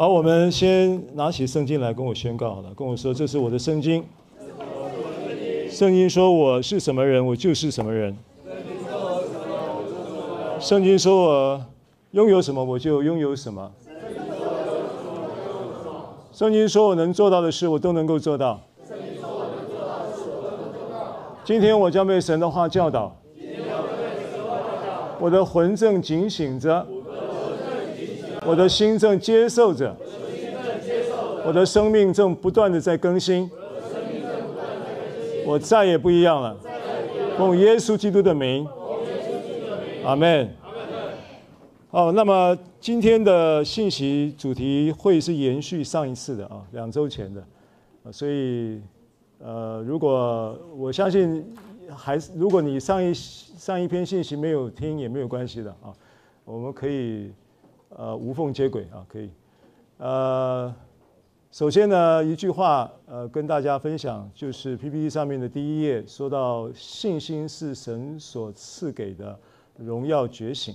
好，我们先拿起圣经来跟我宣告好了，跟我说这是我的圣经。圣经说我是什么人，我就是什么人。圣经说我拥有什么，我就拥有什么。圣经说我能做到的事，我都能够做到。今天我将被神的话教导。我的魂正警醒着，我的心正接受着，我的生命正不断的在更新。我再也不一样了。奉耶稣基督的名，阿门。好，那么今天的信息主题会是延续上一次的啊，两周前的，所以。呃，如果我相信，还是如果你上一上一篇信息没有听也没有关系的啊，我们可以呃无缝接轨啊，可以。呃，首先呢，一句话呃跟大家分享，就是 PPT 上面的第一页说到信心是神所赐给的荣耀觉醒，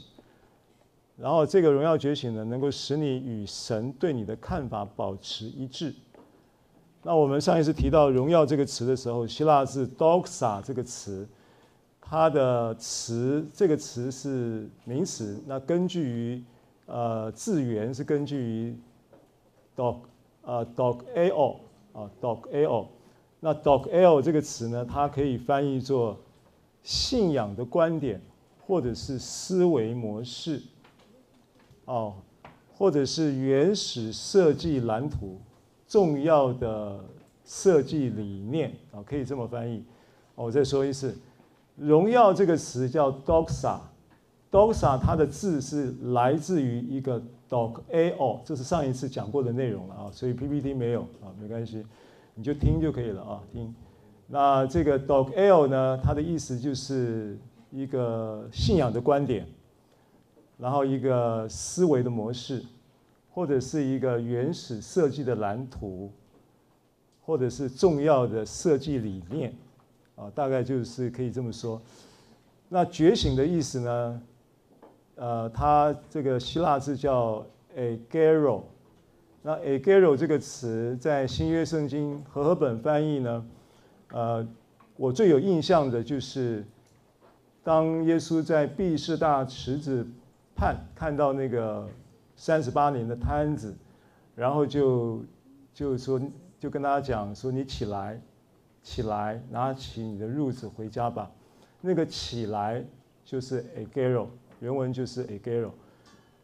然后这个荣耀觉醒呢，能够使你与神对你的看法保持一致。那我们上一次提到“荣耀”这个词的时候，希腊字 “doxa” 这个词，它的词这个词是名词。那根据于呃字源是根据于 “dog” 呃，dog a o，啊，dog a o，。那 “dogeo” 这个词呢，它可以翻译作信仰的观点，或者是思维模式，哦，或者是原始设计蓝图。重要的设计理念啊，可以这么翻译。我再说一次，“荣耀”这个词叫 dogsa Doxa 它的字是来自于一个 dog ao 这是上一次讲过的内容了啊，所以 PPT 没有啊，没关系，你就听就可以了啊，听。那这个 dog ao 呢，它的意思就是一个信仰的观点，然后一个思维的模式。或者是一个原始设计的蓝图，或者是重要的设计理念，啊，大概就是可以这么说。那觉醒的意思呢？呃，它这个希腊字叫 agero。那 agero 这个词在新约圣经和合本翻译呢，呃，我最有印象的就是，当耶稣在毕士大池子畔看到那个。三十八年的瘫子，然后就就说就跟大家讲说，你起来，起来，拿起你的褥子回家吧。那个起来就是 agero，原文就是 agero。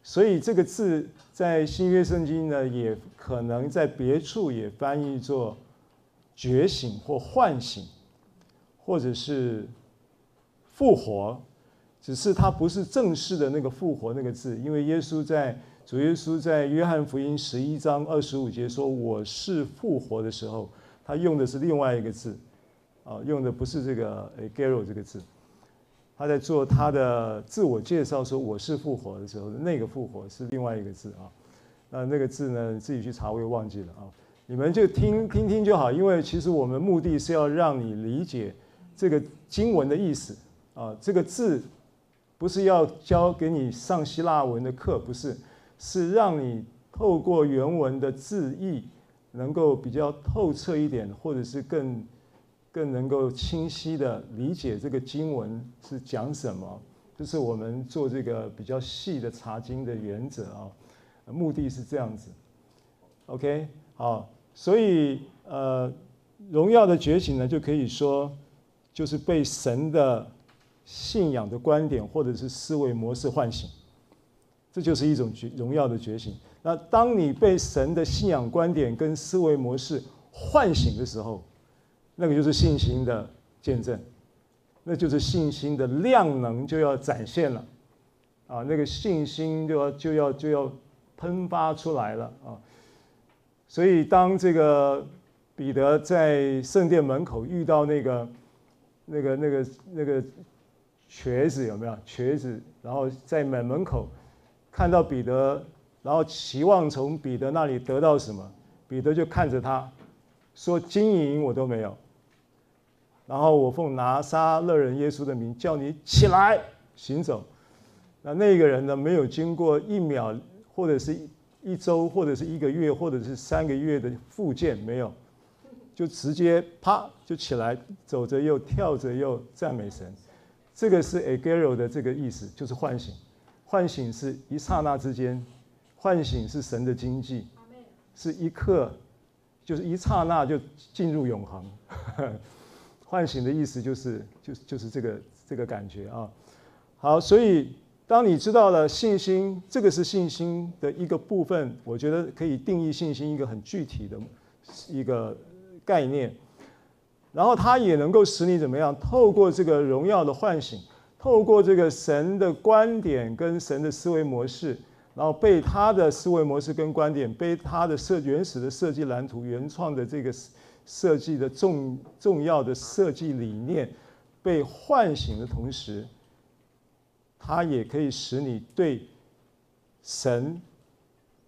所以这个字在新约圣经呢，也可能在别处也翻译作觉醒或唤醒，或者是复活，只是它不是正式的那个复活那个字，因为耶稣在。主耶稣在约翰福音十一章二十五节说：“我是复活”的时候，他用的是另外一个字，啊，用的不是这个 “agero” 这个字。他在做他的自我介绍说：“我是复活”的时候，那个“复活”是另外一个字啊。那那个字呢，自己去查，我也忘记了啊。你们就听听听就好，因为其实我们目的是要让你理解这个经文的意思啊。这个字不是要教给你上希腊文的课，不是。是让你透过原文的字义，能够比较透彻一点，或者是更更能够清晰的理解这个经文是讲什么。这是我们做这个比较细的查经的原则啊，目的是这样子。OK，好，所以呃，荣耀的觉醒呢，就可以说就是被神的信仰的观点或者是思维模式唤醒。这就是一种觉荣耀的觉醒。那当你被神的信仰观点跟思维模式唤醒的时候，那个就是信心的见证，那就是信心的量能就要展现了，啊，那个信心就要就要就要喷发出来了啊。所以当这个彼得在圣殿门口遇到那个那个那个那个瘸子有没有瘸子？然后在门门口。看到彼得，然后期望从彼得那里得到什么？彼得就看着他，说：“金银我都没有。然后我奉拿撒勒人耶稣的名叫你起来行走。”那那个人呢，没有经过一秒或者是一周或者是一个月或者是三个月的复健，没有，就直接啪就起来，走着又跳着又赞美神。这个是 agero 的这个意思，就是唤醒。唤醒是一刹那之间，唤醒是神的经济，是一刻，就是一刹那就进入永恒。唤醒的意思就是，就是就是这个这个感觉啊。好，所以当你知道了信心，这个是信心的一个部分，我觉得可以定义信心一个很具体的一个概念。然后它也能够使你怎么样？透过这个荣耀的唤醒，透过这个神的观点跟神的思维模式，然后被他的思维模式跟观点，被他的设原始的设计蓝图、原创的这个。设计的重重要的设计理念被唤醒的同时，它也可以使你对神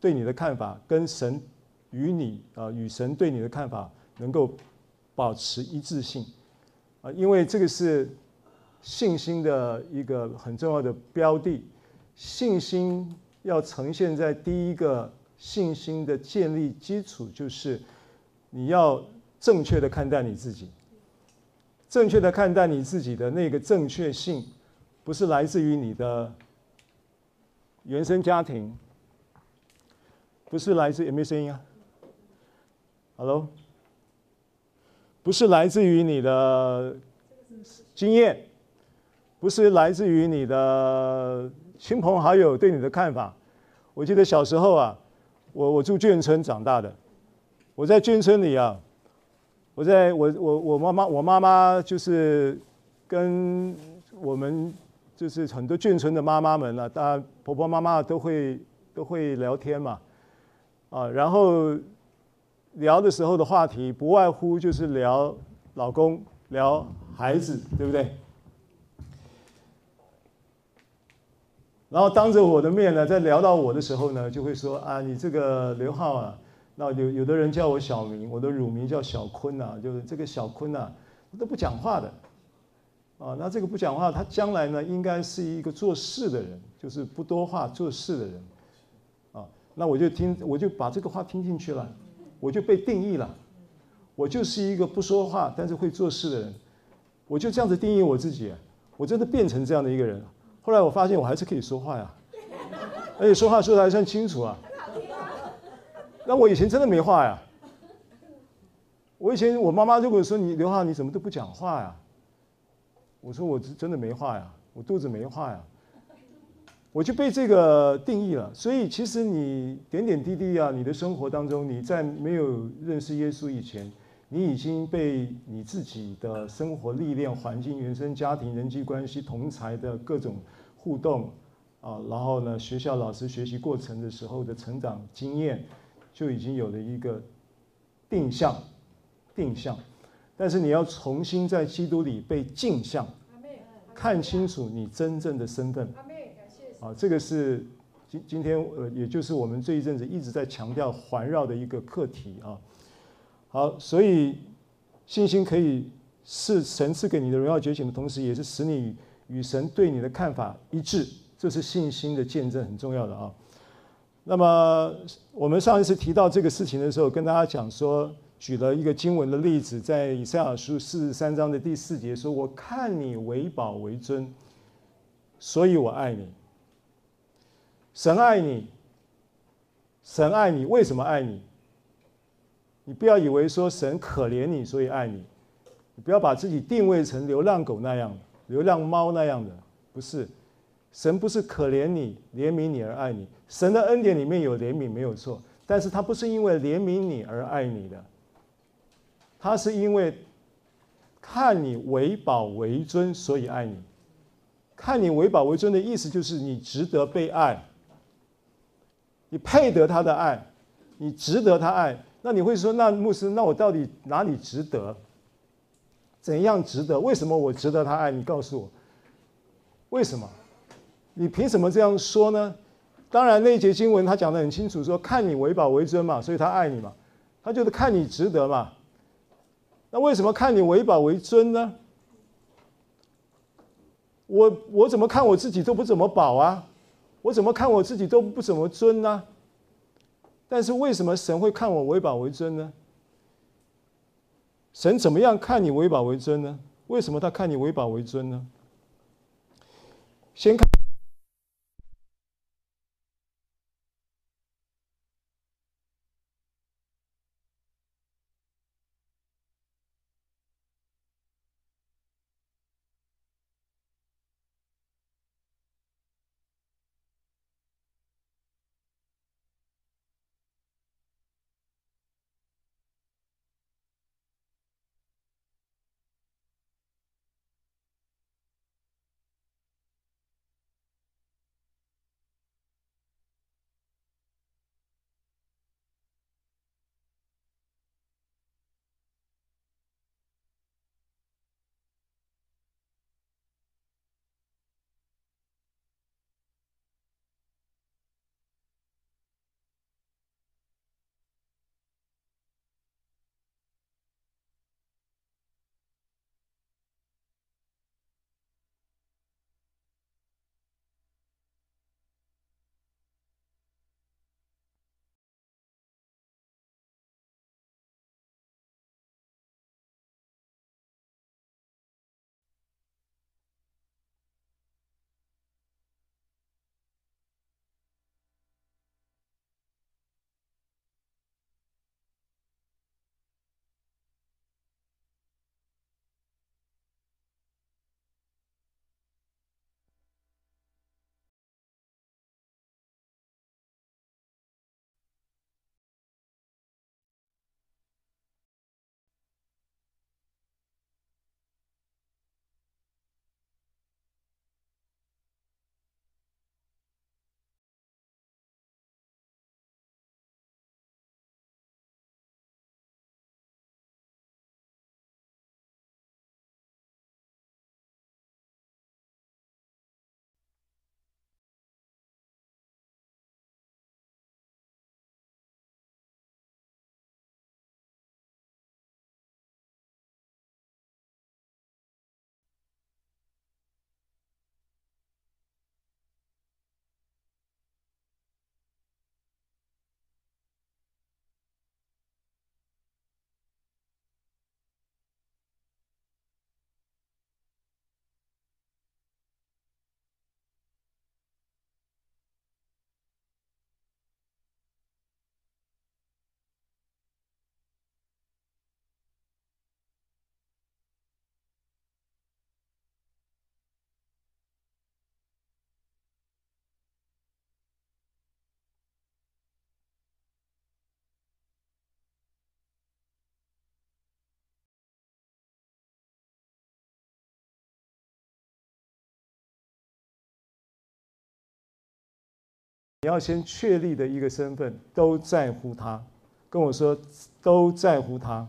对你的看法跟神与你啊与神对你的看法能够保持一致性啊，因为这个是信心的一个很重要的标的。信心要呈现在第一个信心的建立基础，就是你要。正确的看待你自己，正确的看待你自己的那个正确性，不是来自于你的原生家庭，不是来自有没有声音啊？Hello，不是来自于你的经验，不是来自于你的亲朋好友对你的看法。我记得小时候啊，我我住眷村长大的，我在眷村里啊。我在我我我妈妈我妈妈就是跟我们就是很多眷村的妈妈们啊，当然婆婆妈妈都会都会聊天嘛，啊，然后聊的时候的话题不外乎就是聊老公、聊孩子，对不对？然后当着我的面呢，在聊到我的时候呢，就会说啊，你这个刘浩啊。那有有的人叫我小名，我的乳名叫小坤呐、就是这个小坤呐、啊，都不讲话的，啊，那这个不讲话，他将来呢应该是一个做事的人，就是不多话做事的人，啊，那我就听，我就把这个话听进去了，我就被定义了，我就是一个不说话但是会做事的人，我就这样子定义我自己，我真的变成这样的一个人，后来我发现我还是可以说话呀，而且说话说的还算清楚啊。那我以前真的没话呀！我以前我妈妈如果说你刘浩你怎么都不讲话呀？我说我真的没话呀，我肚子没话呀，我就被这个定义了。所以其实你点点滴滴啊，你的生活当中，你在没有认识耶稣以前，你已经被你自己的生活历练、环境、原生家庭、人际关系、同才的各种互动啊，然后呢，学校老师学习过程的时候的成长经验。就已经有了一个定向，定向，但是你要重新在基督里被镜像，看清楚你真正的身份。啊，这个是今今天呃，也就是我们这一阵子一直在强调环绕的一个课题啊。好，所以信心可以是神赐给你的荣耀觉醒的同时，也是使你与神对你的看法一致，这是信心的见证，很重要的啊。那么我们上一次提到这个事情的时候，跟大家讲说，举了一个经文的例子，在以赛亚书四十三章的第四节说：“我看你为宝为尊，所以我爱你。神爱你，神爱你，为什么爱你？你不要以为说神可怜你，所以爱你，你不要把自己定位成流浪狗那样的、流浪猫那样的，不是。”神不是可怜你、怜悯你而爱你，神的恩典里面有怜悯，没有错。但是他不是因为怜悯你而爱你的，他是因为看你为宝为尊，所以爱你。看你为宝为尊的意思就是你值得被爱，你配得他的爱，你值得他爱。那你会说，那牧师，那我到底哪里值得？怎样值得？为什么我值得他爱？你告诉我，为什么？你凭什么这样说呢？当然，那一节经文他讲得很清楚，说看你为宝为尊嘛，所以他爱你嘛，他就是看你值得嘛。那为什么看你为宝为尊呢？我我怎么看我自己都不怎么宝啊，我怎么看我自己都不怎么尊呢？但是为什么神会看我为宝为尊呢？神怎么样看你为宝为尊呢？为什么他看你为宝为尊呢？先看。你要先确立的一个身份，都在乎他。跟我说，都在乎他。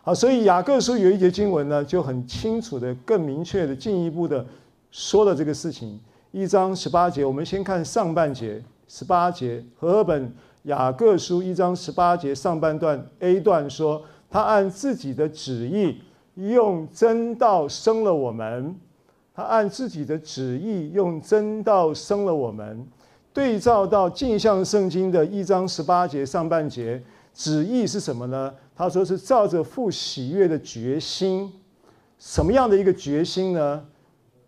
好，所以雅各书有一节经文呢，就很清楚的、更明确的、进一步的说了这个事情。一章十八节，我们先看上半节，十八节，和合本雅各书一章十八节上半段 A 段说，他按自己的旨意用真道生了我们。他按自己的旨意用真道生了我们，对照到镜像圣经的一章十八节上半节，旨意是什么呢？他说是照着父喜悦的决心，什么样的一个决心呢？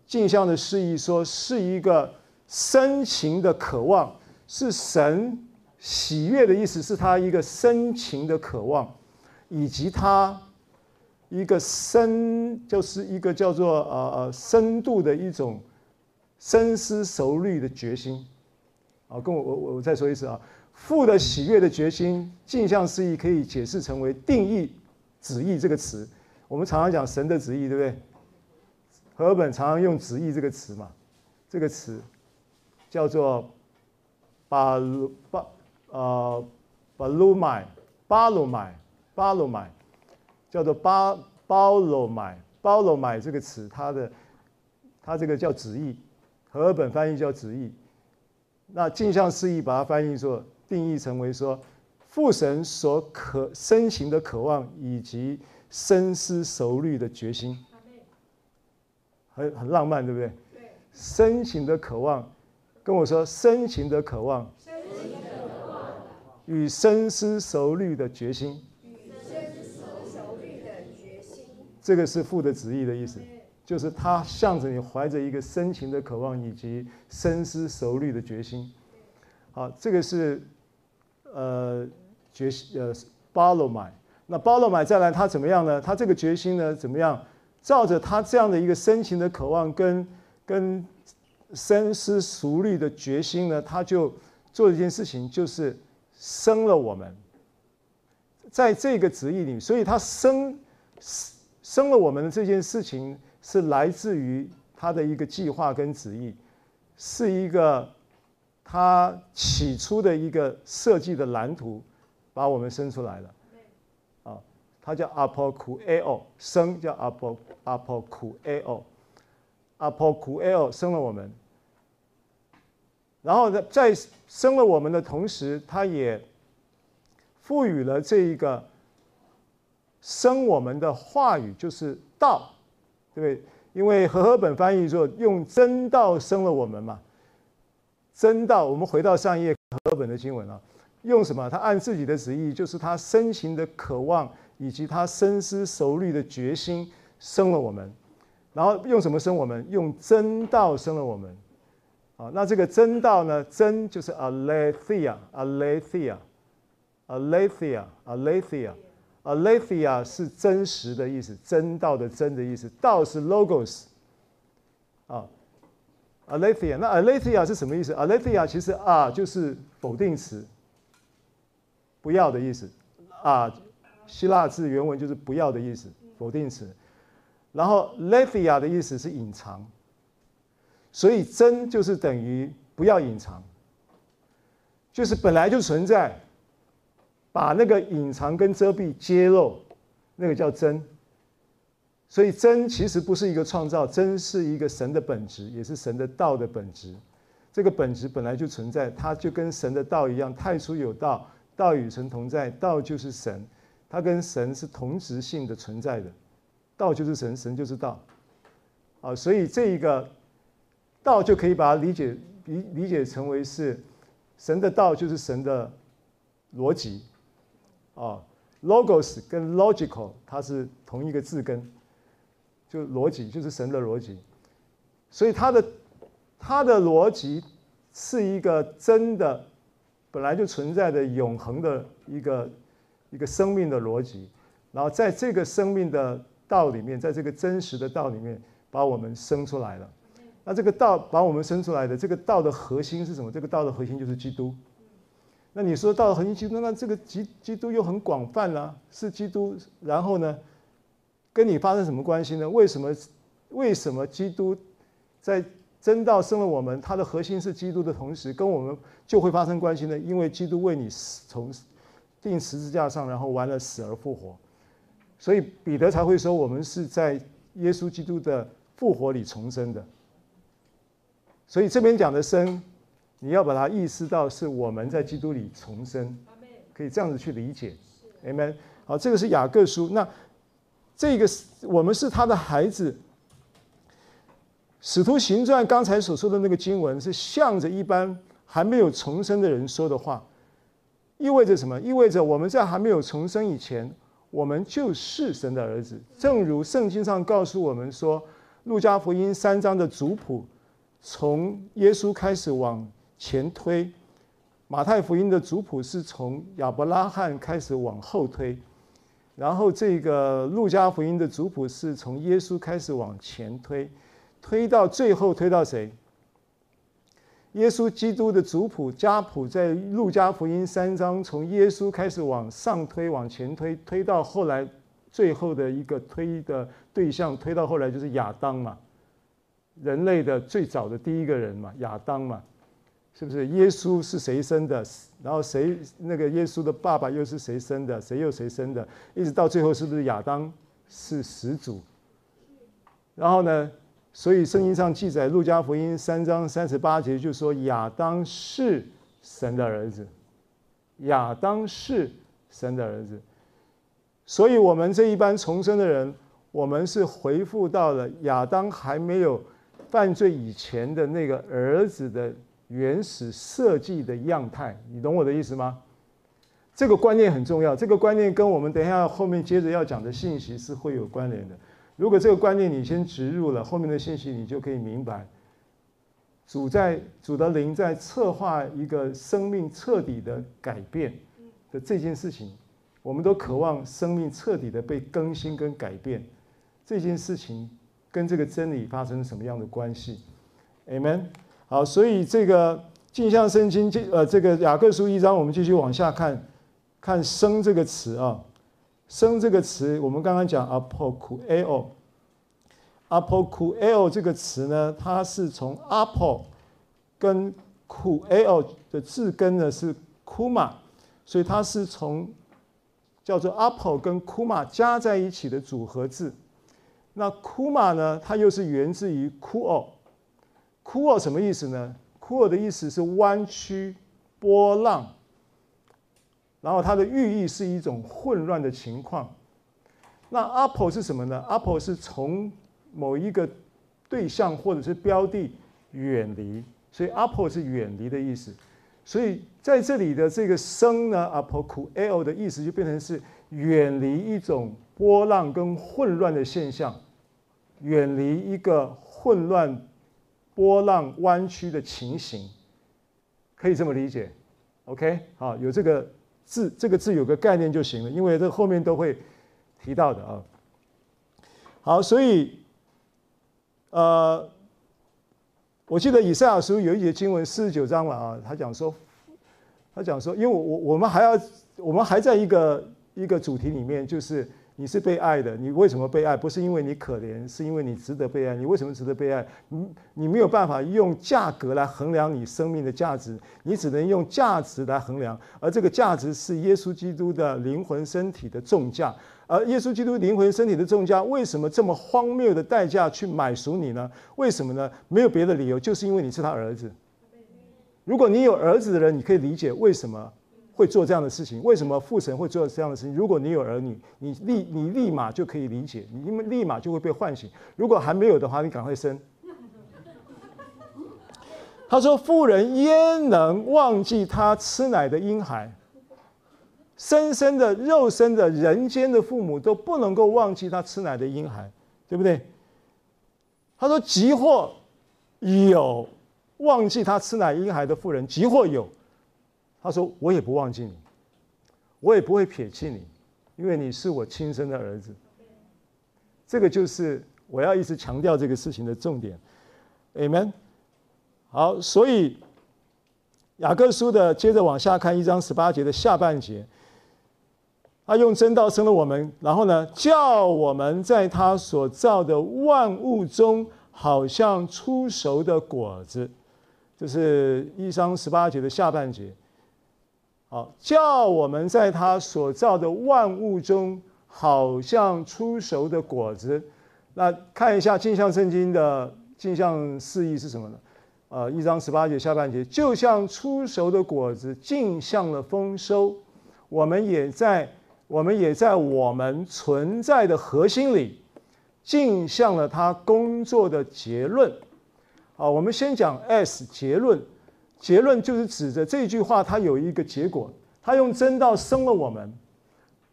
镜像的释义说是一个深情的渴望，是神喜悦的意思，是他一个深情的渴望，以及他。一个深，就是一个叫做呃呃深度的一种深思熟虑的决心，啊，跟我我我再说一次啊，父的喜悦的决心，镜像示意可以解释成为定义旨意这个词。我们常常讲神的旨意，对不对？和本常常用旨意这个词嘛，这个词叫做巴鲁巴呃巴鲁麦巴鲁麦巴鲁麦。叫做巴包罗买包罗买这个词，它的它这个叫旨意，和本翻译叫旨意。那镜像释义把它翻译说，定义成为说父神所可深情的渴望以及深思熟虑的决心，很很浪漫，对不对？对。深情的渴望，跟我说深情的渴望。与深思熟虑的决心。与深思熟虑的决心。这个是父的旨意的意思，就是他向着你怀着一个深情的渴望以及深思熟虑的决心。好，这个是呃决心呃巴罗买。那巴罗买再来，他怎么样呢？他这个决心呢怎么样？照着他这样的一个深情的渴望跟跟深思熟虑的决心呢，他就做一件事情，就是生了我们。在这个旨意里，所以他生生了我们的这件事情是来自于他的一个计划跟旨意，是一个他起初的一个设计的蓝图，把我们生出来了。啊他叫阿婆库埃奥，生叫阿婆阿婆库埃奥，阿婆库埃奥生了我们。然后呢，在生了我们的同时，他也赋予了这一个生我们的话语，就是道，对不对？因为和合本翻译说用真道生了我们嘛，真道。我们回到上一页和合本的经文啊，用什么？他按自己的旨意，就是他深情的渴望。以及他深思熟虑的决心生了我们，然后用什么生我们？用真道生了我们。啊，那这个真道呢？真就是 alethea，alethea，alethea，alethea a l e t h i a 是真实的意思，真道的真的意思。道是 logos，啊 a l e t h i a 那 a l e t h i a 是什么意思 a l e t h i a 其实啊就是否定词，不要的意思，啊。希腊字原文就是“不要”的意思，否定词。然后 l e t h i a 的意思是隐藏，所以“真”就是等于“不要隐藏”，就是本来就存在，把那个隐藏跟遮蔽揭露，那个叫真。所以“真”其实不是一个创造，“真”是一个神的本质，也是神的道的本质。这个本质本来就存在，它就跟神的道一样，太初有道，道与神同在，道就是神。它跟神是同质性的存在的，道就是神，神就是道，啊，所以这一个道就可以把它理解理理解成为是神的道就是神的逻辑，啊，logos 跟 logical 它是同一个字根，就逻辑就是神的逻辑，所以它的它的逻辑是一个真的本来就存在的永恒的一个。一个生命的逻辑，然后在这个生命的道里面，在这个真实的道里面，把我们生出来了。那这个道把我们生出来的这个道的核心是什么？这个道的核心就是基督。那你说道的核心基督，那这个基基督又很广泛啊，是基督。然后呢，跟你发生什么关系呢？为什么为什么基督在真道生了我们，它的核心是基督的同时，跟我们就会发生关系呢？因为基督为你从钉十字架上，然后完了死而复活，所以彼得才会说，我们是在耶稣基督的复活里重生的。所以这边讲的生，你要把它意识到是我们在基督里重生，可以这样子去理解。Amen。好，这个是雅各书。那这个是我们是他的孩子。使徒行传刚才所说的那个经文，是向着一般还没有重生的人说的话。意味着什么？意味着我们在还没有重生以前，我们就是神的儿子。正如圣经上告诉我们说，《路加福音》三章的族谱从耶稣开始往前推，《马太福音》的族谱是从亚伯拉罕开始往后推，然后这个《路加福音》的族谱是从耶稣开始往前推，推到最后推到谁？耶稣基督的族谱家谱在路加福音三章，从耶稣开始往上推，往前推，推到后来，最后的一个推的对象，推到后来就是亚当嘛，人类的最早的第一个人嘛，亚当嘛，是不是？耶稣是谁生的？然后谁那个耶稣的爸爸又是谁生的？谁又谁生的？一直到最后，是不是亚当是始祖？然后呢？所以圣经上记载，《路加福音》三章三十八节就说：“亚当是神的儿子，亚当是神的儿子。”所以，我们这一班重生的人，我们是回复到了亚当还没有犯罪以前的那个儿子的原始设计的样态。你懂我的意思吗？这个观念很重要，这个观念跟我们等一下后面接着要讲的信息是会有关联的。如果这个观念你先植入了，后面的信息你就可以明白，主在主的灵在策划一个生命彻底的改变的这件事情，我们都渴望生命彻底的被更新跟改变。这件事情跟这个真理发生什么样的关系？Amen。好，所以这个镜像圣经这呃这个雅各书一章，我们继续往下看。看“生”这个词啊，“生”这个词，我们刚刚讲 “apokueo”，“apokueo” 这个词呢，它是从 “apo” 跟 “kueo” 的字根呢是 “kuma”，所以它是从叫做 “apo” 跟 “kuma” 加在一起的组合字。那 “kuma” 呢，它又是源自于 “cool” cool 什么意思呢？cool 的意思是弯曲、波浪。然后它的寓意是一种混乱的情况。那 apple 是什么呢？apple 是从某一个对象或者是标的远离，所以 apple 是远离的意思。所以在这里的这个生呢，apokueo 的意思就变成是远离一种波浪跟混乱的现象，远离一个混乱、波浪、弯曲的情形，可以这么理解？OK，好，有这个。字这个字有个概念就行了，因为这后面都会提到的啊。好，所以呃，我记得以赛亚书有一节经文四十九章了啊，他讲说，他讲说，因为我我我们还要我们还在一个一个主题里面，就是。你是被爱的，你为什么被爱？不是因为你可怜，是因为你值得被爱。你为什么值得被爱？你你没有办法用价格来衡量你生命的价值，你只能用价值来衡量，而这个价值是耶稣基督的灵魂身体的重价。而耶稣基督灵魂身体的重价，为什么这么荒谬的代价去买赎你呢？为什么呢？没有别的理由，就是因为你是他儿子。如果你有儿子的人，你可以理解为什么。会做这样的事情？为什么父神会做这样的事情？如果你有儿女，你立你立马就可以理解，你因为立马就会被唤醒。如果还没有的话，你赶快生。他说：“妇人焉能忘记他吃奶的婴孩？生生的肉身的人间的父母都不能够忘记他吃奶的婴孩，对不对？”他说：“即或有忘记他吃奶婴孩的妇人，即或有。”他说：“我也不忘记你，我也不会撇弃你，因为你是我亲生的儿子。这个就是我要一直强调这个事情的重点。Amen。好，所以雅各书的接着往下看一章十八节的下半节，他用真道生了我们，然后呢，叫我们在他所造的万物中，好像初熟的果子。这是一章十八节的下半节。”好，叫我们在他所造的万物中，好像初熟的果子。那看一下镜像圣经的镜像释义是什么呢？呃，一章十八节下半节，就像初熟的果子，镜像了丰收。我们也在，我们也在我们存在的核心里，镜像了他工作的结论。好，我们先讲 S 结论。结论就是指着这句话，它有一个结果。它用真道生了我们，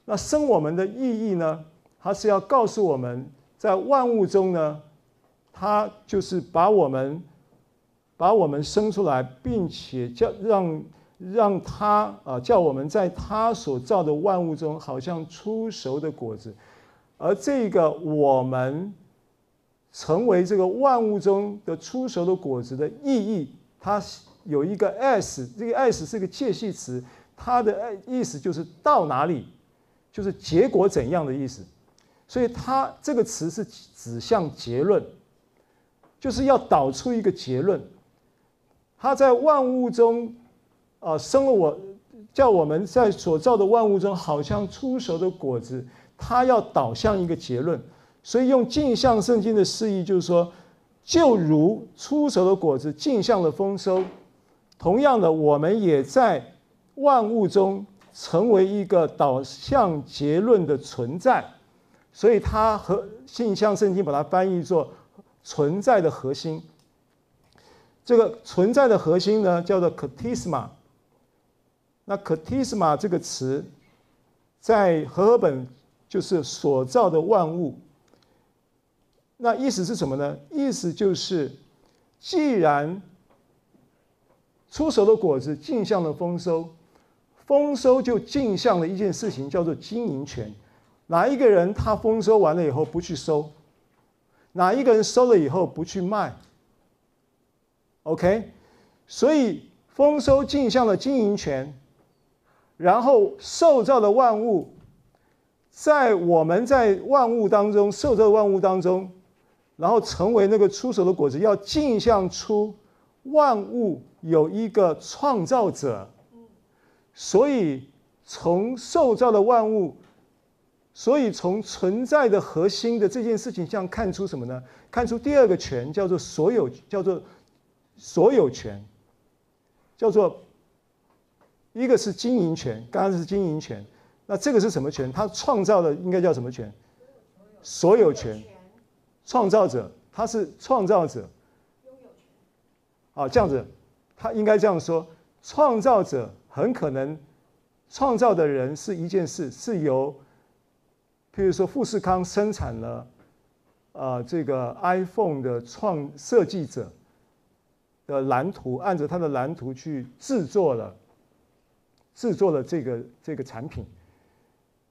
那生我们的意义呢？它是要告诉我们在万物中呢，它就是把我们把我们生出来，并且叫让让他啊叫我们在他所造的万物中，好像初熟的果子。而这个我们成为这个万物中的初熟的果子的意义，它。有一个 s，这个 s 是个介系词，它的意思就是到哪里，就是结果怎样的意思。所以它这个词是指向结论，就是要导出一个结论。他在万物中，啊、生了我，叫我们在所造的万物中，好像出熟的果子。他要导向一个结论，所以用镜像圣经的释义，就是说，就如出熟的果子，镜像的丰收。同样的，我们也在万物中成为一个导向结论的存在，所以它和镜像圣经把它翻译作存在的核心。这个存在的核心呢，叫做 katisma。那那 katisma 这个词，在和合本就是所造的万物。那意思是什么呢？意思就是，既然出熟的果子镜像了丰收，丰收就镜像了一件事情，叫做经营权。哪一个人他丰收完了以后不去收？哪一个人收了以后不去卖？OK，所以丰收镜像了经营权。然后受造的万物，在我们在万物当中受造万物当中，然后成为那个出熟的果子，要镜像出万物有一个创造者。所以从受造的万物，所以从存在的核心的这件事情上看出什么呢？看出第二个权叫做所有，叫做所有权，叫做。一个是经营权，刚刚是经营权，那这个是什么权？他创造的应该叫什么权？所有权，创造者，他是创造者。啊。这样子，他应该这样说：创造者很可能创造的人是一件事，是由，譬如说富士康生产了，呃，这个 iPhone 的创设计者的蓝图，按照他的蓝图去制作了。制作了这个这个产品，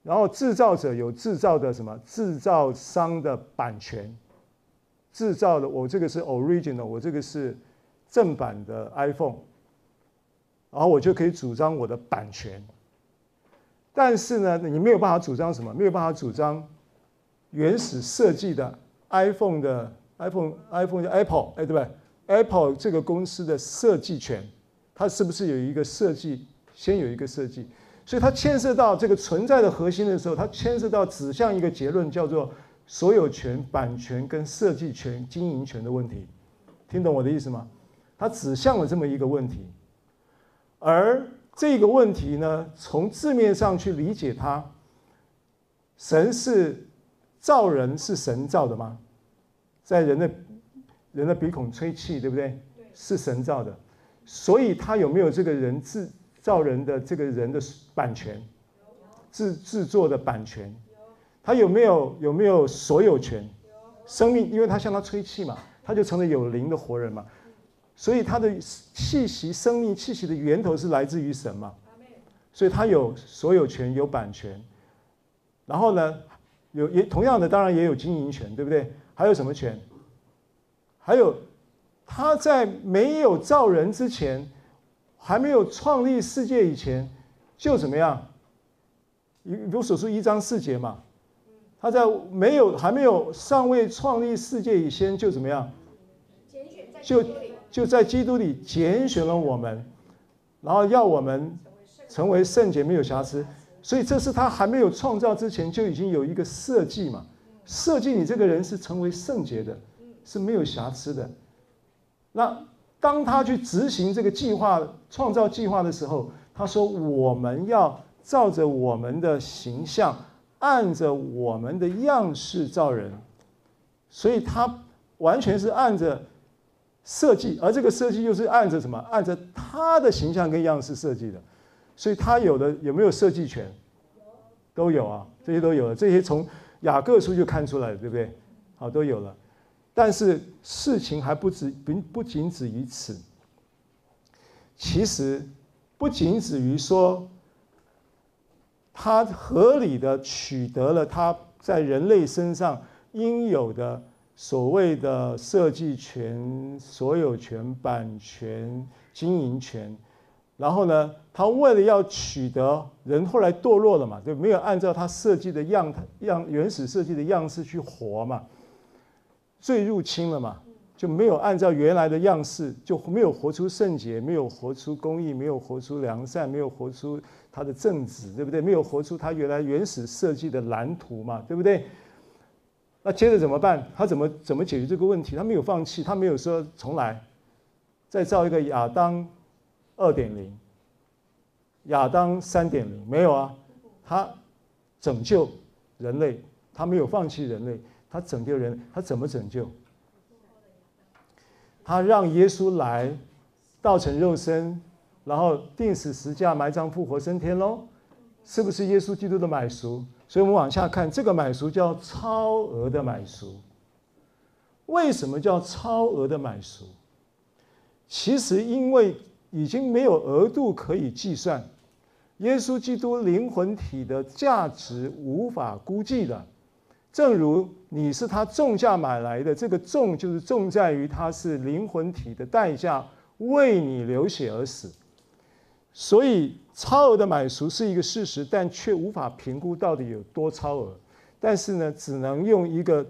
然后制造者有制造的什么？制造商的版权，制造的我这个是 original，我这个是正版的 iPhone，然后我就可以主张我的版权。但是呢，你没有办法主张什么？没有办法主张原始设计的 iPhone 的 iPhone iPhone 叫 Apple，哎，对不对？Apple 这个公司的设计权，它是不是有一个设计？先有一个设计，所以它牵涉到这个存在的核心的时候，它牵涉到指向一个结论，叫做所有权、版权跟设计权、经营权的问题。听懂我的意思吗？它指向了这么一个问题，而这个问题呢，从字面上去理解它，神是造人，是神造的吗？在人的人的鼻孔吹气，对不对？是神造的，所以他有没有这个人制？造人的这个人的版权，制制作的版权，他有没有有没有所有权？生命，因为他向他吹气嘛，他就成了有灵的活人嘛，所以他的气息、生命气息的源头是来自于神嘛，所以他有所有权、有版权。然后呢，有也同样的，当然也有经营权，对不对？还有什么权？还有他在没有造人之前。还没有创立世界以前，就怎么样？如所书一章四节嘛，他在没有还没有尚未创立世界以前，就怎么样？就就在基督里拣选了我们，然后要我们成为圣洁，没有瑕疵。所以这是他还没有创造之前就已经有一个设计嘛？设计你这个人是成为圣洁的，是没有瑕疵的。那。当他去执行这个计划、创造计划的时候，他说：“我们要照着我们的形象，按着我们的样式造人。”所以，他完全是按着设计，而这个设计又是按着什么？按着他的形象跟样式设计的。所以，他有的有没有设计权？都有啊，这些都有了。这些从雅各书就看出来了，对不对？好，都有了。但是事情还不止，不不仅止于此。其实不仅止于说，他合理的取得了他在人类身上应有的所谓的设计权、所有权、版权、经营权。然后呢，他为了要取得人后来堕落了嘛，就没有按照他设计的样样原始设计的样式去活嘛。罪入侵了嘛，就没有按照原来的样式，就没有活出圣洁，没有活出公义，没有活出良善，没有活出他的正直，对不对？没有活出他原来原始设计的蓝图嘛，对不对？那接着怎么办？他怎么怎么解决这个问题？他没有放弃，他没有说重来，再造一个亚当二点零，亚当三点零，没有啊，他拯救人类，他没有放弃人类。他拯救人，他怎么拯救？他让耶稣来，道成肉身，然后钉死十架，埋葬复活升天喽，是不是耶稣基督的买赎？所以我们往下看，这个买赎叫超额的买赎。为什么叫超额的买赎？其实因为已经没有额度可以计算，耶稣基督灵魂体的价值无法估计的。正如你是他重价买来的，这个重就是重在于他是灵魂体的代价为你流血而死，所以超额的买赎是一个事实，但却无法评估到底有多超额。但是呢，只能用一个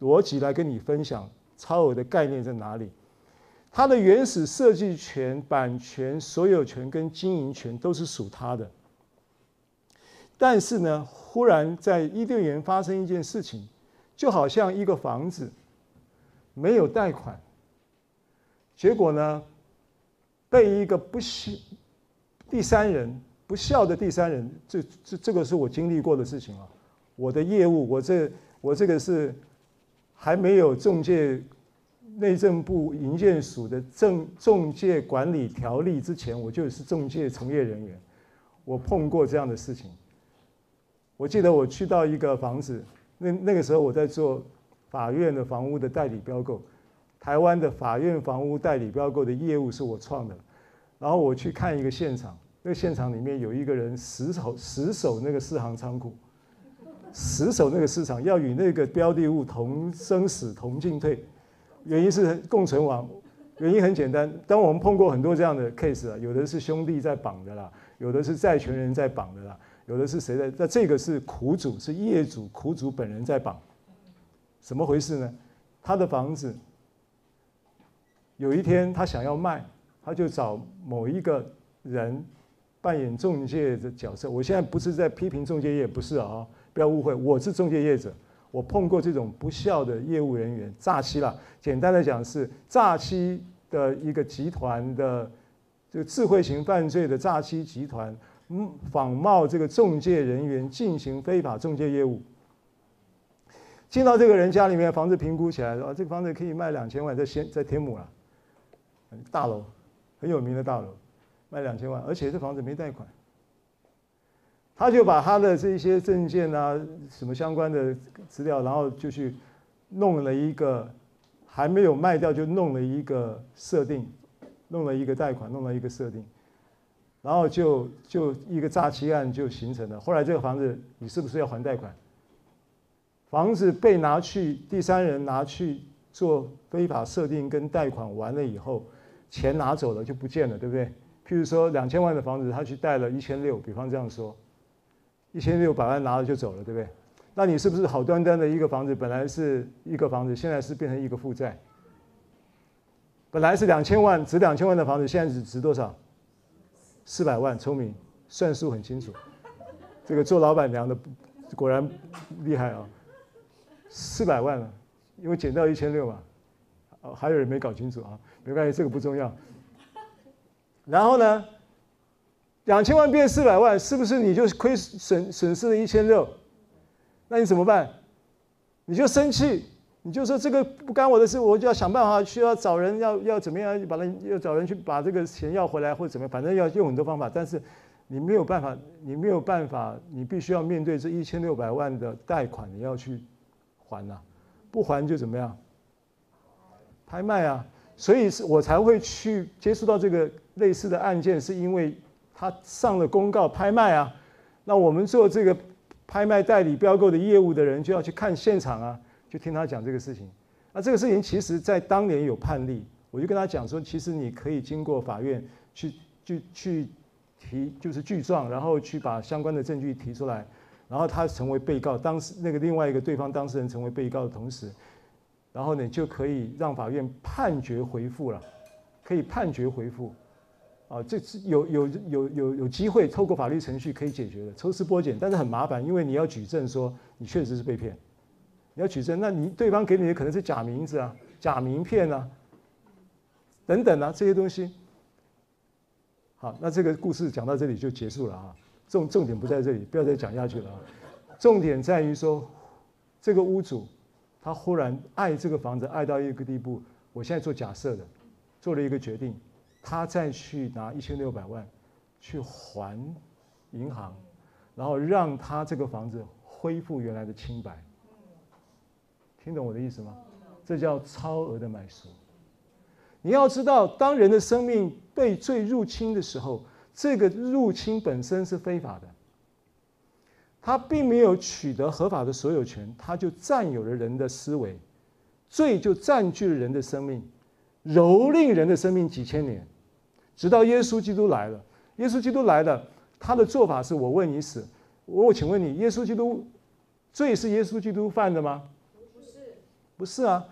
逻辑来跟你分享超额的概念在哪里。它的原始设计权、版权、所有权跟经营权都是属他的。但是呢，忽然在伊甸园发生一件事情，就好像一个房子没有贷款，结果呢，被一个不孝第三人不孝的第三人，这这这个是我经历过的事情啊。我的业务，我这我这个是还没有中介内政部营建署的证中介管理条例之前，我就是中介从业人员，我碰过这样的事情。我记得我去到一个房子，那那个时候我在做法院的房屋的代理标购，台湾的法院房屋代理标购的业务是我创的，然后我去看一个现场，那个现场里面有一个人死守死守那个四行仓库，死守那个市场，要与那个标的物同生死同进退，原因是共存亡，原因很简单，当我们碰过很多这样的 case 啊，有的是兄弟在绑的啦，有的是债权人在绑的啦。有的是谁在？那这个是苦主，是业主，苦主本人在绑，怎么回事呢？他的房子有一天他想要卖，他就找某一个人扮演中介的角色。我现在不是在批评中介业，不是啊，不要误会，我是中介业者，我碰过这种不孝的业务人员，诈欺了。简单的讲是诈欺的一个集团的，这个智慧型犯罪的诈欺集团。嗯，仿冒这个中介人员进行非法中介业务，进到这个人家里面，房子评估起来，说这个房子可以卖两千万，在先在天母了，大楼很有名的大楼，卖两千万，而且这房子没贷款，他就把他的这些证件啊，什么相关的资料，然后就去弄了一个，还没有卖掉就弄了一个设定，弄了一个贷款，弄了一个设定。然后就就一个诈欺案就形成了。后来这个房子你是不是要还贷款？房子被拿去，第三人拿去做非法设定跟贷款完了以后，钱拿走了就不见了，对不对？譬如说两千万的房子，他去贷了一千六，比方这样说，一千六百万拿了就走了，对不对？那你是不是好端端的一个房子，本来是一个房子，现在是变成一个负债？本来是两千万值两千万的房子，现在只值多少？四百万，聪明，算数很清楚。这个做老板娘的果然厉害啊！四百万了，因为减掉一千六嘛。哦，还有人没搞清楚啊？没关系，这个不重要。然后呢，两千万变四百万，是不是你就亏损损失了一千六？那你怎么办？你就生气。你就说这个不干我的事，我就要想办法，需要找人要要怎么样，把他要找人去把这个钱要回来，或者怎么样，反正要用很多方法。但是你没有办法，你没有办法，你必须要面对这一千六百万的贷款，你要去还呐、不还就怎么样？拍卖啊！所以是我才会去接触到这个类似的案件，是因为他上了公告拍卖啊。那我们做这个拍卖代理标购的业务的人就要去看现场啊。就听他讲这个事情，那这个事情其实在当年有判例，我就跟他讲说，其实你可以经过法院去去去提，就是具状，然后去把相关的证据提出来，然后他成为被告，当时那个另外一个对方当事人成为被告的同时，然后呢就可以让法院判决回复了，可以判决回复，啊，这是有有有有有机会透过法律程序可以解决的，抽丝剥茧，但是很麻烦，因为你要举证说你确实是被骗。你要举证，那你对方给你的可能是假名字啊、假名片啊，等等啊这些东西。好，那这个故事讲到这里就结束了啊。重重点不在这里，不要再讲下去了啊。重点在于说，这个屋主他忽然爱这个房子爱到一个地步，我现在做假设的，做了一个决定，他再去拿一千六百万去还银行，然后让他这个房子恢复原来的清白。听懂我的意思吗？这叫超额的买赎。你要知道，当人的生命被罪入侵的时候，这个入侵本身是非法的。他并没有取得合法的所有权，他就占有了人的思维，罪就占据了人的生命，蹂躏人的生命几千年，直到耶稣基督来了。耶稣基督来了，他的做法是我问你死，我请问你，耶稣基督罪是耶稣基督犯的吗？不是，不是啊。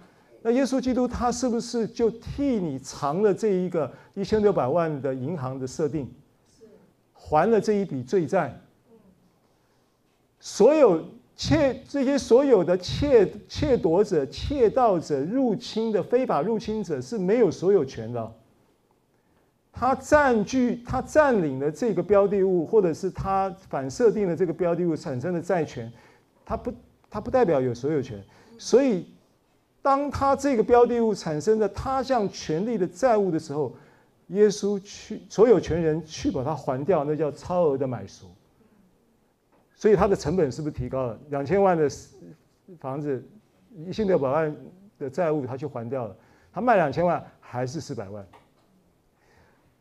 那耶稣基督他是不是就替你偿了这一个一千六百万的银行的设定，还了这一笔罪债？所有窃这些所有的窃窃夺者、窃盗者、入侵的非法入侵者是没有所有权的。他占据、他占领了这个标的物，或者是他反设定的这个标的物产生的债权，他不，他不代表有所有权。所以，当他这个标的物产生的他项权利的债务的时候，耶稣去所有权人去把它还掉，那叫超额的买赎。所以它的成本是不是提高了？两千万的房子，一千六百万的债务，他去还掉了。他卖两千万还是四百万。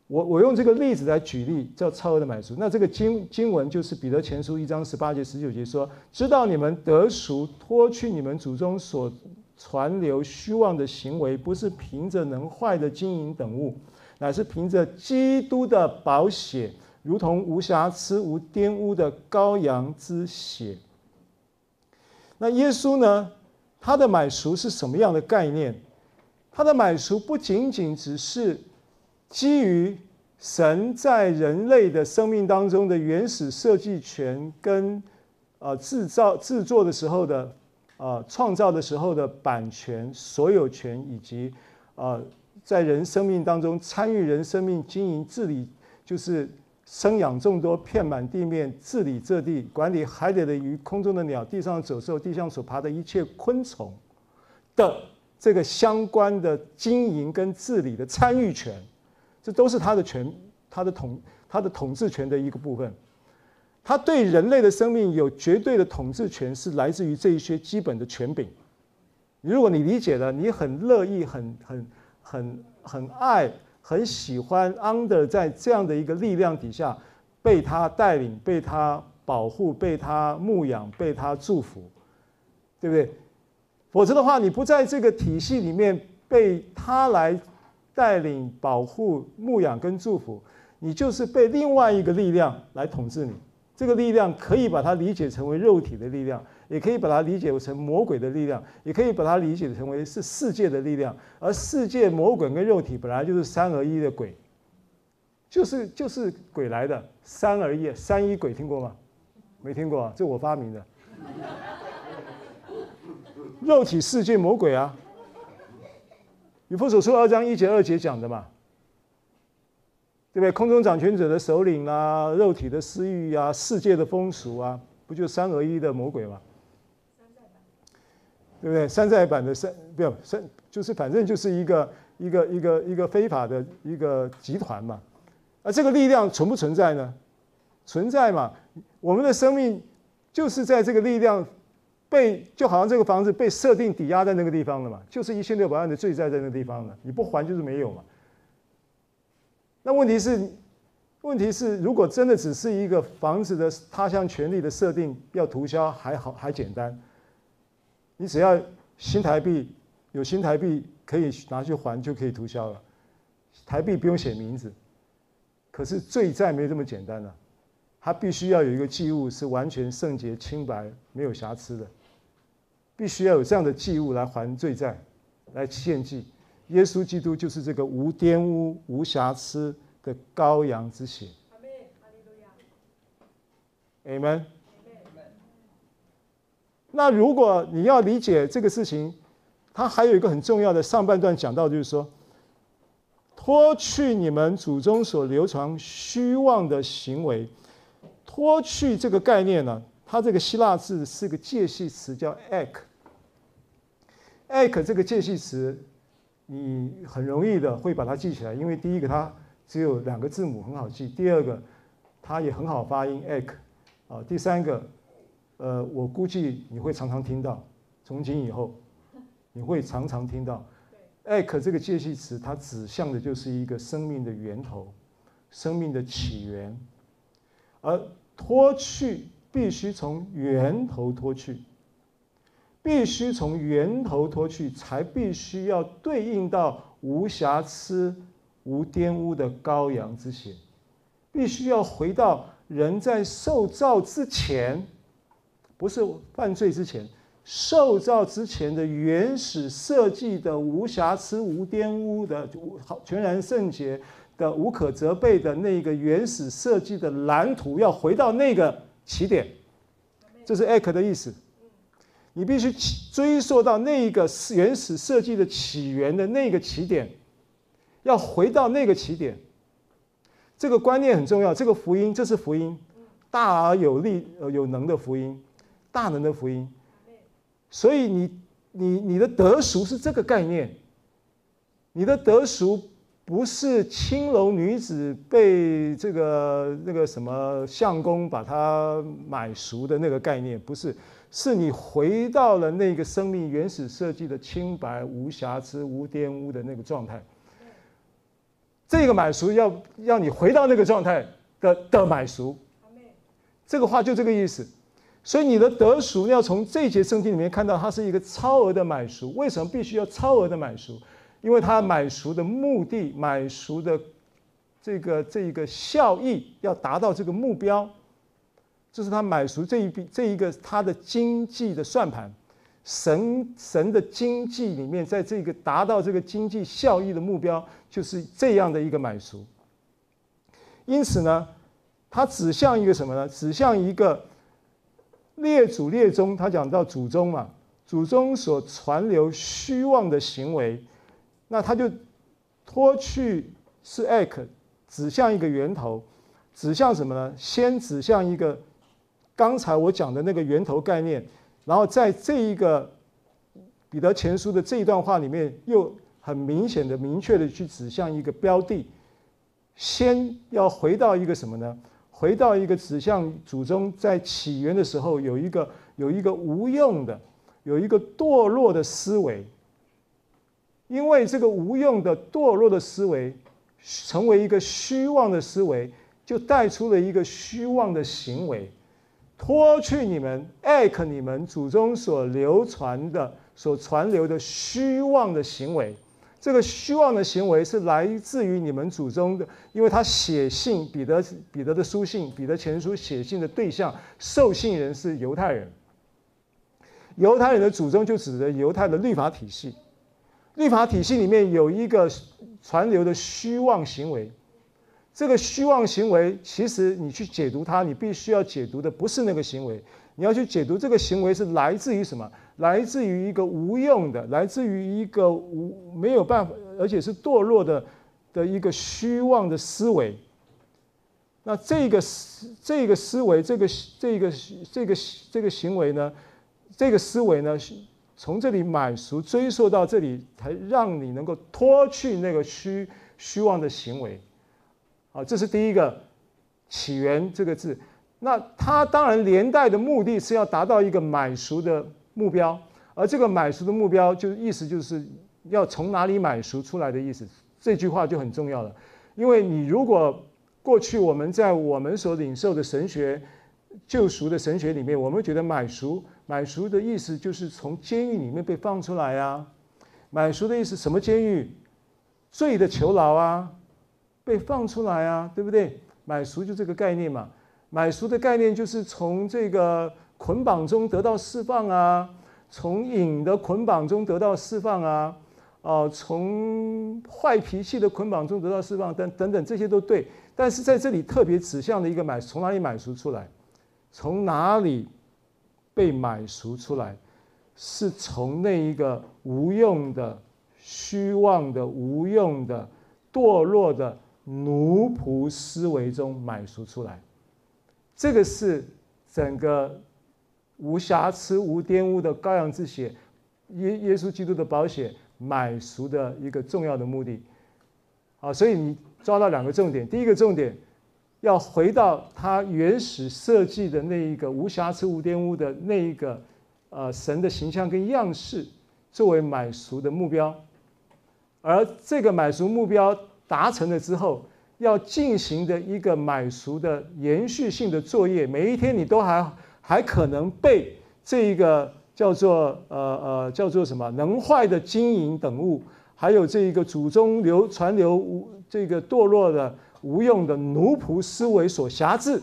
我我用这个例子来举例，叫超额的买赎。那这个经经文就是彼得前书一章十八节十九节说：“知道你们得赎，脱去你们祖宗所传流虚妄的行为，不是凭着能坏的金银等物，乃是凭着基督的宝血。”如同无瑕疵、无玷污的羔羊之血。那耶稣呢？他的买赎是什么样的概念？他的买赎不仅仅只是基于神在人类的生命当中的原始设计权，跟呃制造制作的时候的呃创造的时候的版权所有权，以及呃在人生命当中参与人生命经营治理，就是。生养众多，遍满地面，治理这地，管理海里的鱼，空中的鸟，地上的走兽，地上所爬的一切昆虫的这个相关的经营跟治理的参与权，这都是他的权，他的统，他的统治权的一个部分。他对人类的生命有绝对的统治权，是来自于这一些基本的权柄。如果你理解了，你很乐意，很很很很爱。很喜欢 under 在这样的一个力量底下，被他带领、被他保护、被他牧养、被他祝福，对不对？否则的话，你不在这个体系里面被他来带领、保护、牧养跟祝福，你就是被另外一个力量来统治你。这个力量可以把它理解成为肉体的力量。也可以把它理解成魔鬼的力量，也可以把它理解成为是世界的力量。而世界、魔鬼跟肉体本来就是三合一的鬼，就是就是鬼来的三合一，三一鬼听过吗？没听过啊，这我发明的。肉体、世界、魔鬼啊，以弗所书二章一节二节讲的嘛，对不对？空中掌权者的首领啊，肉体的私欲啊，世界的风俗啊，不就三合一的魔鬼吗？对不对？山寨版的山，不要山，就是反正就是一个一个一个一个非法的一个集团嘛。而这个力量存不存在呢？存在嘛。我们的生命就是在这个力量被，就好像这个房子被设定抵押在那个地方了嘛，就是一千六百万的罪债在那个地方了，你不还就是没有嘛。那问题是，问题是，如果真的只是一个房子的他项权利的设定要涂销，还好还简单。你只要新台币有新台币可以拿去还就可以涂销了，台币不用写名字。可是罪债没这么简单啊，它必须要有一个祭物是完全圣洁清白没有瑕疵的，必须要有这样的祭物来还罪债，来献祭。耶稣基督就是这个无玷污、无瑕疵的羔羊之血。阿门。那如果你要理解这个事情，它还有一个很重要的上半段讲到，就是说，脱去你们祖宗所流传虚妄的行为。脱去这个概念呢，它这个希腊字是个介系词，叫 ek。ek 这个介系词你很容易的会把它记起来，因为第一个它只有两个字母很好记，第二个它也很好发音 ek 啊，第三个，呃，我估计你会常常听到，从今以后 你会常常听到 ek 这个介系词，它指向的就是一个生命的源头，生命的起源，而脱去必须从源头脱去。必须从源头脱去，才必须要对应到无瑕疵、无玷污的羔羊之血。必须要回到人在受造之前，不是犯罪之前，受造之前的原始设计的无瑕疵、无玷污的、好全然圣洁的、无可责备的那个原始设计的蓝图，要回到那个起点。这是 ek 的意思。你必须追溯到那个原始设计的起源的那个起点，要回到那个起点。这个观念很重要。这个福音，这是福音，大而有力、呃有能的福音，大能的福音。所以你、你、你的得赎是这个概念。你的得赎不是青楼女子被这个那个什么相公把她买赎的那个概念，不是。是你回到了那个生命原始设计的清白、无瑕疵、无玷污的那个状态。这个买赎要要你回到那个状态的的买赎。这个话就这个意思。所以你的得赎要从这节圣经里面看到，它是一个超额的买赎。为什么必须要超额的买赎？因为它买赎的目的、买赎的这个这个效益要达到这个目标。这是他买赎这一笔这一个他的经济的算盘，神神的经济里面，在这个达到这个经济效益的目标，就是这样的一个买赎。因此呢，它指向一个什么呢？指向一个列祖列宗，他讲到祖宗嘛，祖宗所传流虚妄的行为，那他就脱去是 ek，指向一个源头，指向什么呢？先指向一个。刚才我讲的那个源头概念，然后在这一个彼得前书的这一段话里面，又很明显的、明确的去指向一个标的，先要回到一个什么呢？回到一个指向祖宗在起源的时候有一个有一个无用的、有一个堕落的思维，因为这个无用的堕落的思维成为一个虚妄的思维，就带出了一个虚妄的行为。脱去你们艾克你们祖宗所流传的、所传流的虚妄的行为，这个虚妄的行为是来自于你们祖宗的，因为他写信彼得彼得的书信彼得前书写信的对象受信人是犹太人，犹太人的祖宗就指的犹太的律法体系，律法体系里面有一个传流的虚妄行为。这个虚妄行为，其实你去解读它，你必须要解读的不是那个行为，你要去解读这个行为是来自于什么？来自于一个无用的，来自于一个无没有办法，而且是堕落的的一个虚妄的思维。那这个思这个思维，这个这个这个这个行为呢？这个思维呢？从这里买赎追溯到这里，才让你能够脱去那个虚虚妄的行为。啊，这是第一个起源这个字，那它当然连带的目的是要达到一个买赎的目标，而这个买赎的目标就意思就是要从哪里买赎出来的意思，这句话就很重要了，因为你如果过去我们在我们所领受的神学救赎的神学里面，我们觉得买赎买赎的意思就是从监狱里面被放出来啊，买赎的意思什么监狱？罪的囚牢啊。被放出来啊，对不对？买赎就这个概念嘛。买赎的概念就是从这个捆绑中得到释放啊，从瘾的捆绑中得到释放啊，哦，从坏脾气的捆绑中得到释放等等等，这些都对。但是在这里特别指向的一个买，从哪里买赎出来？从哪里被买赎出来？是从那一个无用的、虚妄的、无用的、堕落的。奴仆思维中买赎出来，这个是整个无瑕疵、无玷污的羔羊之血，耶耶稣基督的宝血，买赎的一个重要的目的。啊，所以你抓到两个重点，第一个重点要回到他原始设计的那一个无瑕疵、无玷污的那一个呃神的形象跟样式作为买赎的目标，而这个买赎目标达成了之后，要进行的一个买赎的延续性的作业，每一天你都还还可能被这一个叫做呃呃叫做什么能坏的金银等物，还有这一个祖宗流传流无这个堕落的无用的奴仆思维所辖制，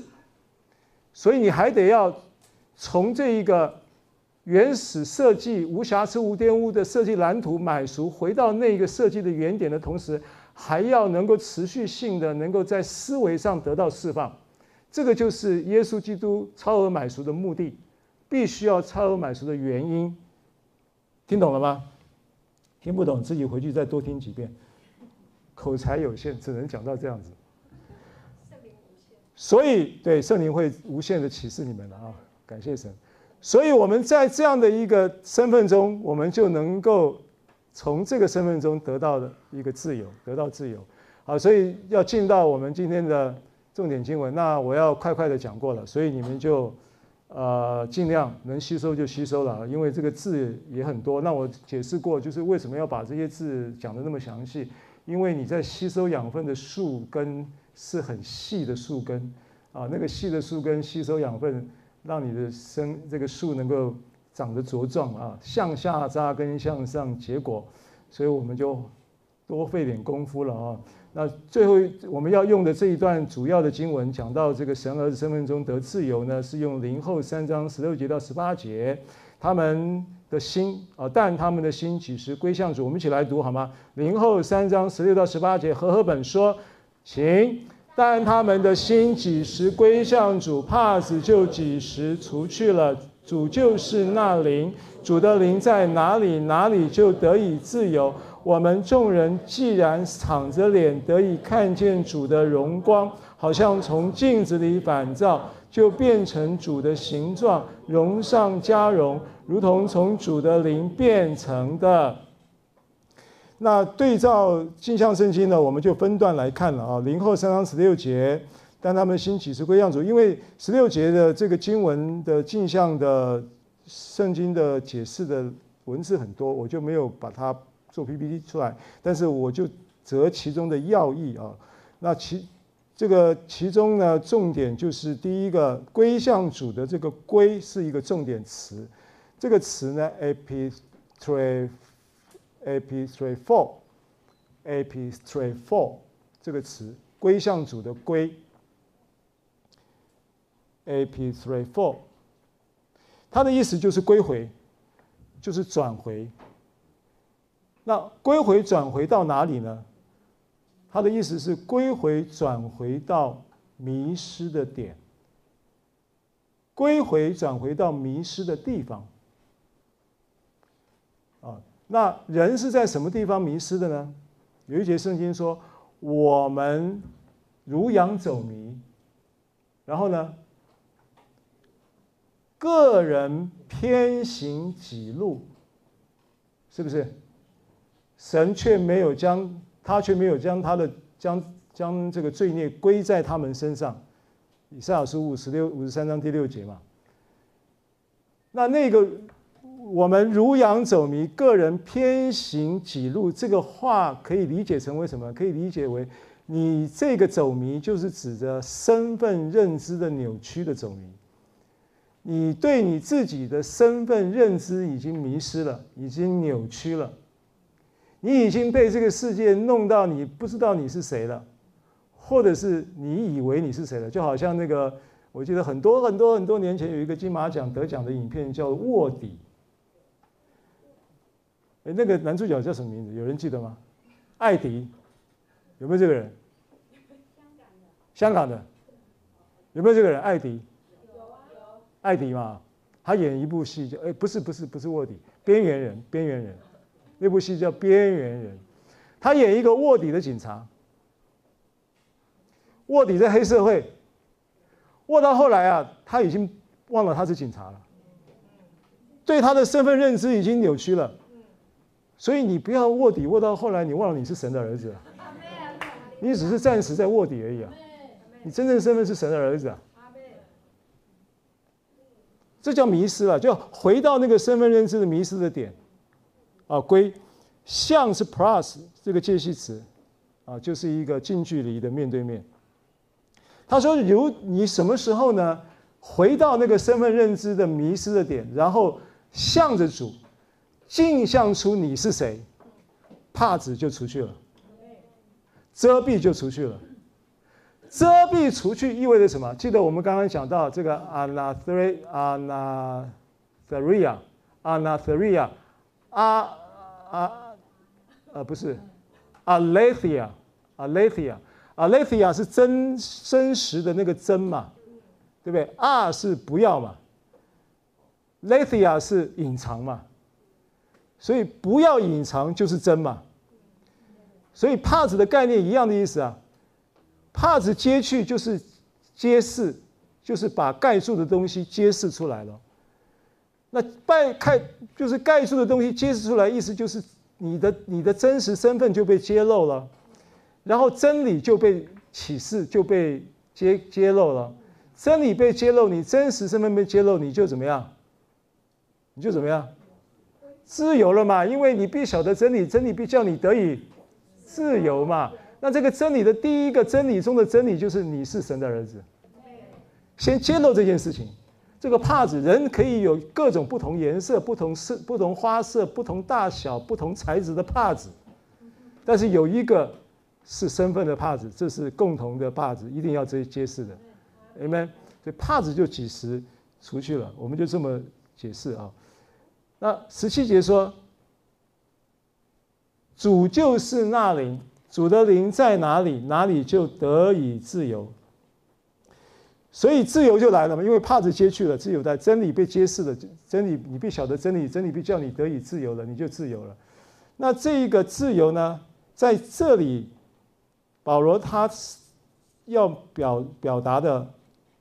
所以你还得要从这一个原始设计无瑕疵无玷污的设计蓝图买赎，回到那个设计的原点的同时。还要能够持续性的能够在思维上得到释放，这个就是耶稣基督超额买赎的目的，必须要超额买赎的原因。听懂了吗？听不懂自己回去再多听几遍。口才有限，只能讲到这样子。所以，对圣灵会无限的启示你们了啊！感谢神。所以我们在这样的一个身份中，我们就能够。从这个身份中得到的一个自由，得到自由，好，所以要进到我们今天的重点经文。那我要快快的讲过了，所以你们就呃尽量能吸收就吸收了，因为这个字也很多。那我解释过，就是为什么要把这些字讲得那么详细，因为你在吸收养分的树根是很细的树根啊，那个细的树根吸收养分，让你的生这个树能够。长得茁壮啊，向下扎根，向上结果，所以我们就多费点功夫了啊。那最后我们要用的这一段主要的经文，讲到这个神儿子身份中得自由呢，是用林后三章十六节到十八节，他们的心啊，但他们的心几时归向主？我们一起来读好吗？林后三章十六到十八节，和合本说，行，但他们的心几时归向主，帕子就几时除去了。主就是那灵，主的灵在哪里，哪里就得以自由。我们众人既然敞着脸得以看见主的荣光，好像从镜子里反照，就变成主的形状，荣上加荣，如同从主的灵变成的。那对照镜像圣经呢，我们就分段来看了啊。林后三章十六节。但他们心起是归向主？因为十六节的这个经文的镜像的圣经的解释的文字很多，我就没有把它做 PPT 出来。但是我就择其中的要义啊。那其这个其中呢，重点就是第一个归向主的这个“归”是一个重点词。这个词呢，epistrophe epistrophe epistrophe 这个词，归向主的“归”。A P three four，它的意思就是归回，就是转回。那归回转回到哪里呢？它的意思是归回转回到迷失的点，归回转回到迷失的地方。啊，那人是在什么地方迷失的呢？有一节圣经说：“我们如羊走迷。”然后呢？个人偏行己路，是不是？神却没有将他却没有将他的将将这个罪孽归在他们身上。以赛亚书五十六五十三章第六节嘛。那那个我们如羊走迷，个人偏行己路，这个话可以理解成为什么？可以理解为你这个走迷，就是指着身份认知的扭曲的走迷。你对你自己的身份认知已经迷失了，已经扭曲了，你已经被这个世界弄到你不知道你是谁了，或者是你以为你是谁了，就好像那个，我记得很多很多很多年前有一个金马奖得奖的影片叫《卧底》，哎，那个男主角叫什么名字？有人记得吗？艾迪，有没有这个人？香港的，有没有这个人？艾迪有啊。艾迪嘛，他演一部戏叫哎，不是不是不是卧底，边缘人边缘人，那部戏叫边缘人，他演一个卧底的警察，卧底在黑社会，卧到后来啊，他已经忘了他是警察了，对他的身份认知已经扭曲了，所以你不要卧底卧到后来，你忘了你是神的儿子，你只是暂时在卧底而已啊！你真正身份是神的儿子啊！这叫迷失了，就回到那个身份认知的迷失的点啊。归像是 plus 这个介系词啊，就是一个近距离的面对面。他说：“如你什么时候呢？回到那个身份认知的迷失的点，然后向着主，镜像出你是谁，帕子就出去了，遮蔽就出去了。遮蔽除去意味着什么？记得我们刚刚讲到这个 anathria anathria anathria 啊啊啊不是 aletheia aletheia aletheia 是真真实的那个真嘛，对不对？啊是不要嘛，letheia 是隐藏嘛，所以不要隐藏就是真嘛，所以帕子的概念一样的意思啊，帕子揭去就是揭示，就是把盖住的东西揭示出来了。那拜盖就是盖住的东西揭示出来，意思就是你的你的真实身份就被揭露了。然后真理就被启示，就被揭揭露了。真理被揭露，你真实身份被揭露，你就怎么样？你就怎么样？自由了嘛？因为你必晓得真理，真理必叫你得以自由嘛。那这个真理的第一个真理中的真理，就是你是神的儿子。先揭露这件事情。这个帕子，人可以有各种不同颜色、不同色、不同花色、不同大小、不同材质的帕子，但是有一个。是身份的帕子，这是共同的帕子，一定要这揭示的，Amen。所以帕子就几十除去了，我们就这么解释啊。那十七节说，主就是那灵，主的灵在哪里，哪里就得以自由。所以自由就来了嘛，因为帕子揭去了，自由在真理被揭示了，真理你必晓得真理，真理必叫你得以自由了，你就自由了。那这一个自由呢，在这里。保罗他要表表达的，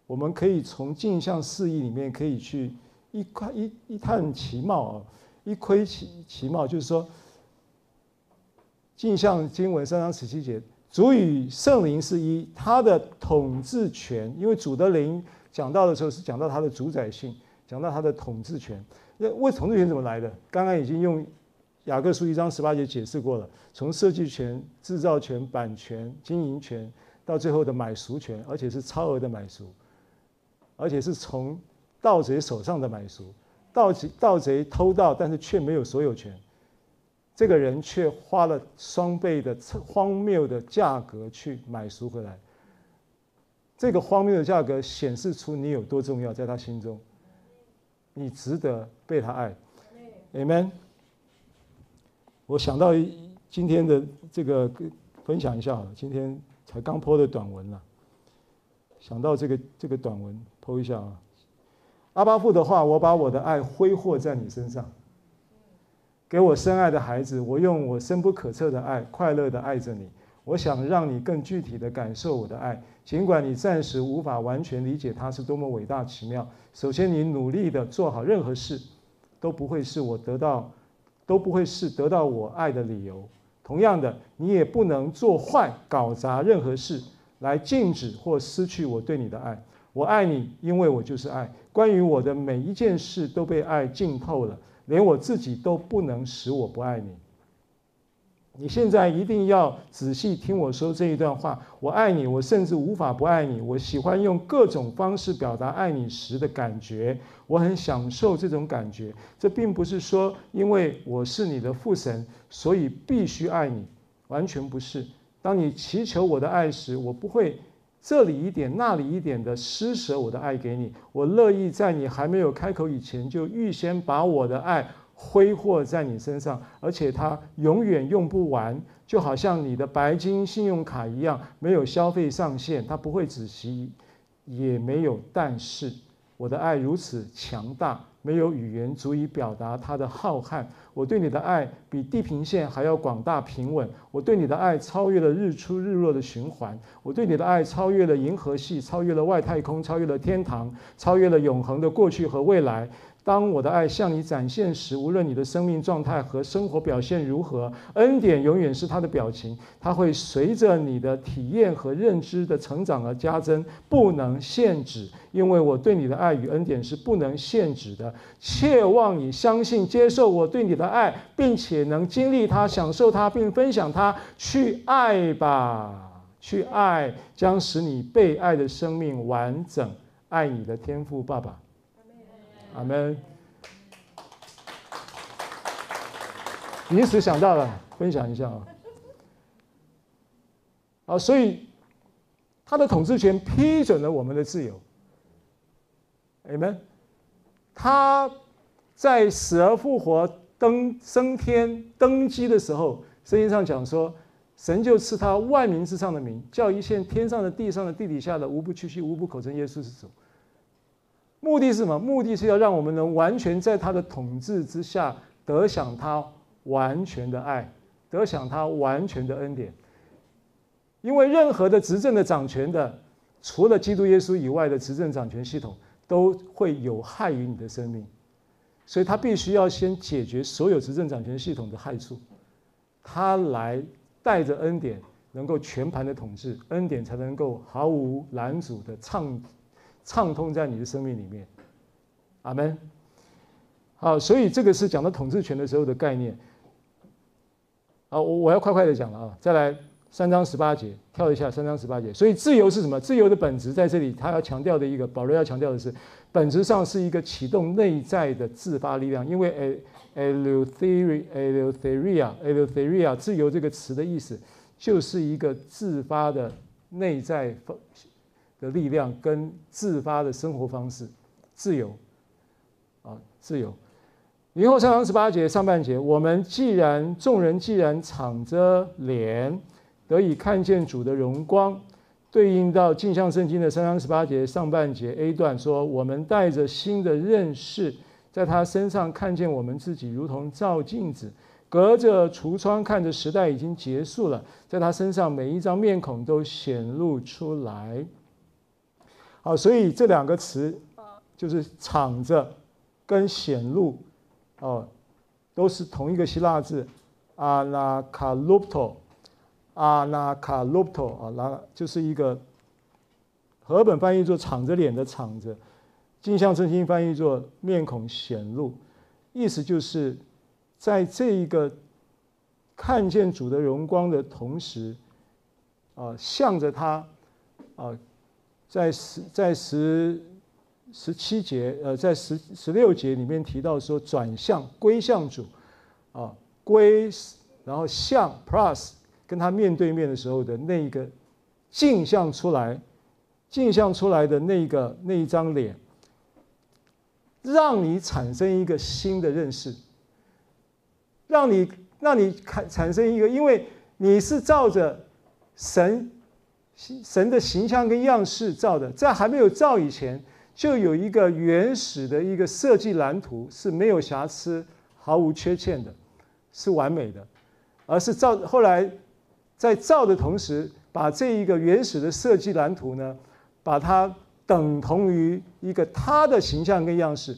我们可以从镜像释义里面可以去一窥一一探其貌啊，一窥其其貌，就是说，镜像经文三章十七节，主与圣灵是一，他的统治权，因为主的灵讲到的时候是讲到他的主宰性，讲到他的统治权，那为统治权怎么来的？刚刚已经用。雅各书一章十八节解释过了，从设计权、制造权、版权、经营权，到最后的买赎权，而且是超额的买赎，而且是从盗贼手上的买赎，盗贼盗贼偷盗，但是却没有所有权，这个人却花了双倍的荒谬的价格去买赎回来，这个荒谬的价格显示出你有多重要，在他心中，你值得被他爱，Amen。我想到今天的这个分享一下好了，今天才刚 po 的短文了。想到这个这个短文 po 一下啊。阿巴父的话，我把我的爱挥霍在你身上，给我深爱的孩子，我用我深不可测的爱，快乐的爱着你。我想让你更具体的感受我的爱，尽管你暂时无法完全理解它是多么伟大奇妙。首先，你努力的做好任何事，都不会是我得到。都不会是得到我爱的理由。同样的，你也不能做坏、搞砸任何事来禁止或失去我对你的爱。我爱你，因为我就是爱。关于我的每一件事都被爱浸透了，连我自己都不能使我不爱你。你现在一定要仔细听我说这一段话。我爱你，我甚至无法不爱你。我喜欢用各种方式表达爱你时的感觉，我很享受这种感觉。这并不是说因为我是你的父神，所以必须爱你，完全不是。当你祈求我的爱时，我不会这里一点那里一点的施舍我的爱给你。我乐意在你还没有开口以前，就预先把我的爱。挥霍在你身上，而且它永远用不完，就好像你的白金信用卡一样，没有消费上限，它不会止息，也没有但是。我的爱如此强大，没有语言足以表达它的浩瀚。我对你的爱比地平线还要广大平稳。我对你的爱超越了日出日落的循环。我对你的爱超越了银河系，超越了外太空，超越了天堂，超越了永恒的过去和未来。当我的爱向你展现时，无论你的生命状态和生活表现如何，恩典永远是他的表情，他会随着你的体验和认知的成长而加增，不能限制。因为我对你的爱与恩典是不能限制的。切望你相信、接受我对你的爱，并且能经历它、享受它，并分享它。去爱吧，去爱，将使你被爱的生命完整。爱你的天赋爸爸。阿门。临时想到了，分享一下啊。啊，所以他的统治权批准了我们的自由。阿门。他在死而复活、登升天、登基的时候，圣经上讲说，神就赐他万民之上的名，叫一切天上的、地上的、地底下的，无不屈膝，无不口称耶稣是主。目的是什么？目的是要让我们能完全在他的统治之下，得享他完全的爱，得享他完全的恩典。因为任何的执政的掌权的，除了基督耶稣以外的执政掌权系统，都会有害于你的生命，所以他必须要先解决所有执政掌权系统的害处，他来带着恩典，能够全盘的统治，恩典才能够毫无拦阻的畅。畅通在你的生命里面，阿门。好，所以这个是讲到统治权的时候的概念。好，我我要快快的讲了啊！再来三章十八节，跳一下三章十八节。所以自由是什么？自由的本质在这里，他要强调的一个，保罗要强调的是，本质上是一个启动内在的自发力量。因为 eleutheria eleutheria eleutheria 自由这个词的意思，就是一个自发的内在的力量跟自发的生活方式，自由，啊，自由。以后三章十八节上半节，我们既然众人既然敞着脸得以看见主的荣光，对应到镜像圣经的三章十八节上半节 A 段说，我们带着新的认识，在他身上看见我们自己如同照镜子，隔着橱窗看着时代已经结束了，在他身上每一张面孔都显露出来。好，所以这两个词就是“敞着”跟“显露”，哦，都是同一个希腊字 “anakalupto”，“anakalupto” 啊，那就是一个和本翻译作“敞着脸”的“敞着”，镜像正心翻译作“面孔显露”，意思就是在这一个看见主的荣光的同时，啊，向着他，啊。在十在十十七节，呃，在十十六节里面提到说，转向归向主，啊，归，然后向 plus 跟他面对面的时候的那一个镜像出来，镜像出来的那个那一张脸，让你产生一个新的认识，让你让你产产生一个，因为你是照着神。神的形象跟样式造的，在还没有造以前，就有一个原始的一个设计蓝图，是没有瑕疵、毫无缺陷的，是完美的。而是造后来在造的同时，把这一个原始的设计蓝图呢，把它等同于一个他的形象跟样式，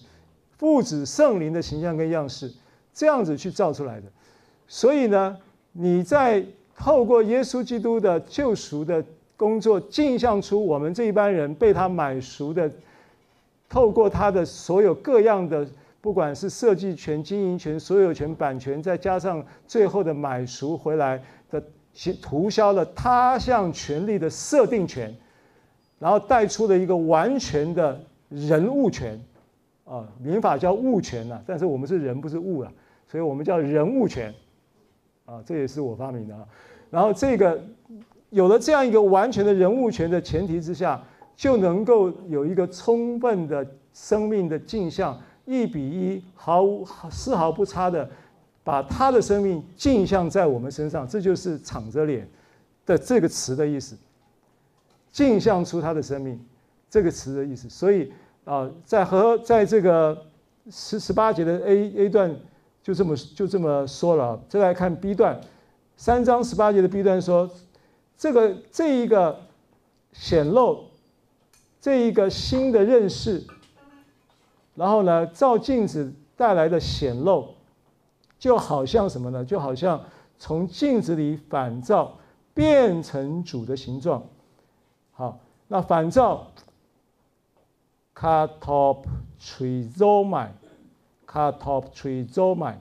父子圣灵的形象跟样式，这样子去造出来的。所以呢，你在透过耶稣基督的救赎的。工作镜像出我们这一班人被他买熟的，透过他的所有各样的，不管是设计权、经营权、所有权、版权，再加上最后的买赎回来的，涂销了他项权利的设定权，然后带出了一个完全的人物权，啊，民法叫物权呐，但是我们是人不是物啊，所以我们叫人物权，啊，这也是我发明的啊，然后这个。有了这样一个完全的人物权的前提之下，就能够有一个充分的生命的镜像，一比一，毫无丝毫不差的，把他的生命镜像在我们身上，这就是“敞着脸”的这个词的意思。镜像出他的生命，这个词的意思。所以啊，在和在这个十十八节的 A A 段就这么就这么说了。再来看 B 段，三章十八节的 B 段说。这个这一个显露，这一个新的认识，然后呢，照镜子带来的显露，就好像什么呢？就好像从镜子里反照变成主的形状。好，那反照，katoptrizomai，katoptrizomai，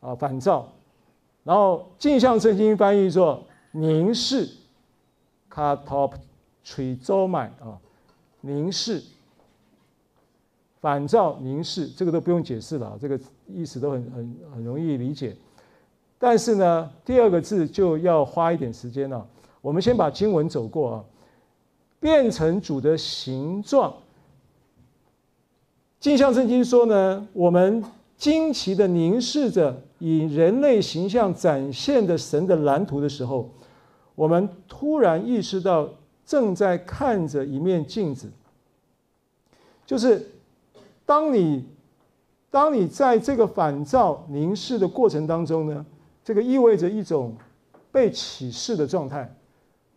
啊，反照。然后镜像圣经翻译作凝视 c a t o p t r i z o m a n 啊，凝视。反照凝视，这个都不用解释了，这个意思都很很很容易理解。但是呢，第二个字就要花一点时间了。我们先把经文走过啊，变成主的形状。镜像圣经说呢，我们惊奇的凝视着以人类形象展现的神的蓝图的时候，我们突然意识到正在看着一面镜子，就是。当你，当你在这个反照凝视的过程当中呢，这个意味着一种被启示的状态，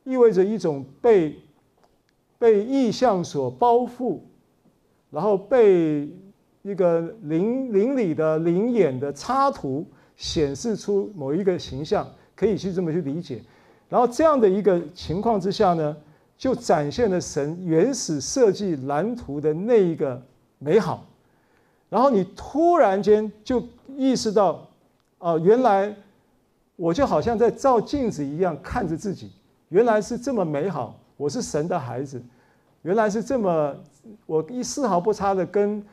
意味着一种被被意象所包覆，然后被一个灵灵里的灵眼的插图显示出某一个形象，可以去这么去理解。然后这样的一个情况之下呢，就展现了神原始设计蓝图的那一个。美好，然后你突然间就意识到，哦，原来我就好像在照镜子一样看着自己，原来是这么美好，我是神的孩子，原来是这么，我一丝毫不差的跟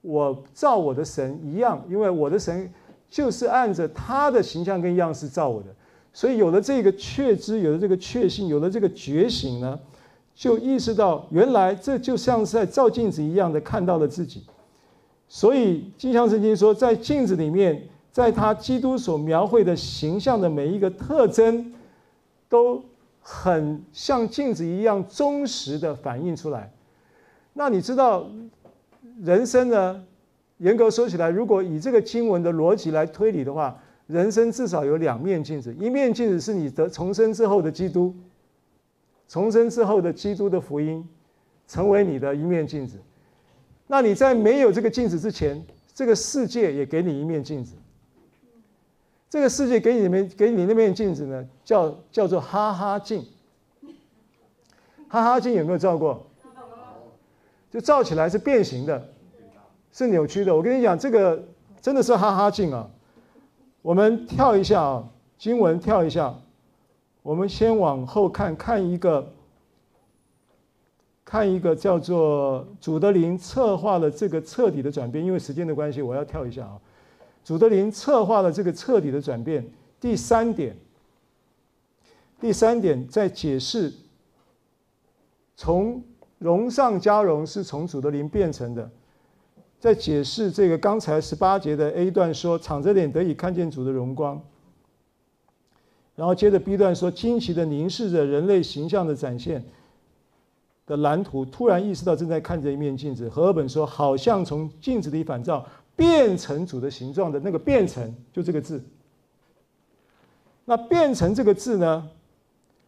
我造我的神一样，因为我的神就是按着他的形象跟样式造我的，所以有了这个确知，有了这个确信，有了这个觉醒呢。就意识到，原来这就像是在照镜子一样的看到了自己，所以金像圣经说，在镜子里面，在他基督所描绘的形象的每一个特征，都很像镜子一样忠实的反映出来。那你知道，人生呢？严格说起来，如果以这个经文的逻辑来推理的话，人生至少有两面镜子，一面镜子是你的重生之后的基督。重生之后的基督的福音，成为你的一面镜子。那你在没有这个镜子之前，这个世界也给你一面镜子。这个世界给你们给你那面镜子呢，叫叫做哈哈镜。哈哈镜有没有照过？就照起来是变形的，是扭曲的。我跟你讲，这个真的是哈哈镜啊。我们跳一下啊，经文跳一下。我们先往后看看一个，看一个叫做主的灵策划了这个彻底的转变。因为时间的关系，我要跳一下啊。主的灵策划了这个彻底的转变。第三点，第三点在解释，从荣上加荣是从主的灵变成的。在解释这个刚才十八节的 A 段说，敞着脸得以看见主的荣光。然后接着 B 段说，惊奇的凝视着人类形象的展现的蓝图，突然意识到正在看着一面镜子。和尔本说，好像从镜子里反照变成主的形状的那个变成，就这个字。那变成这个字呢，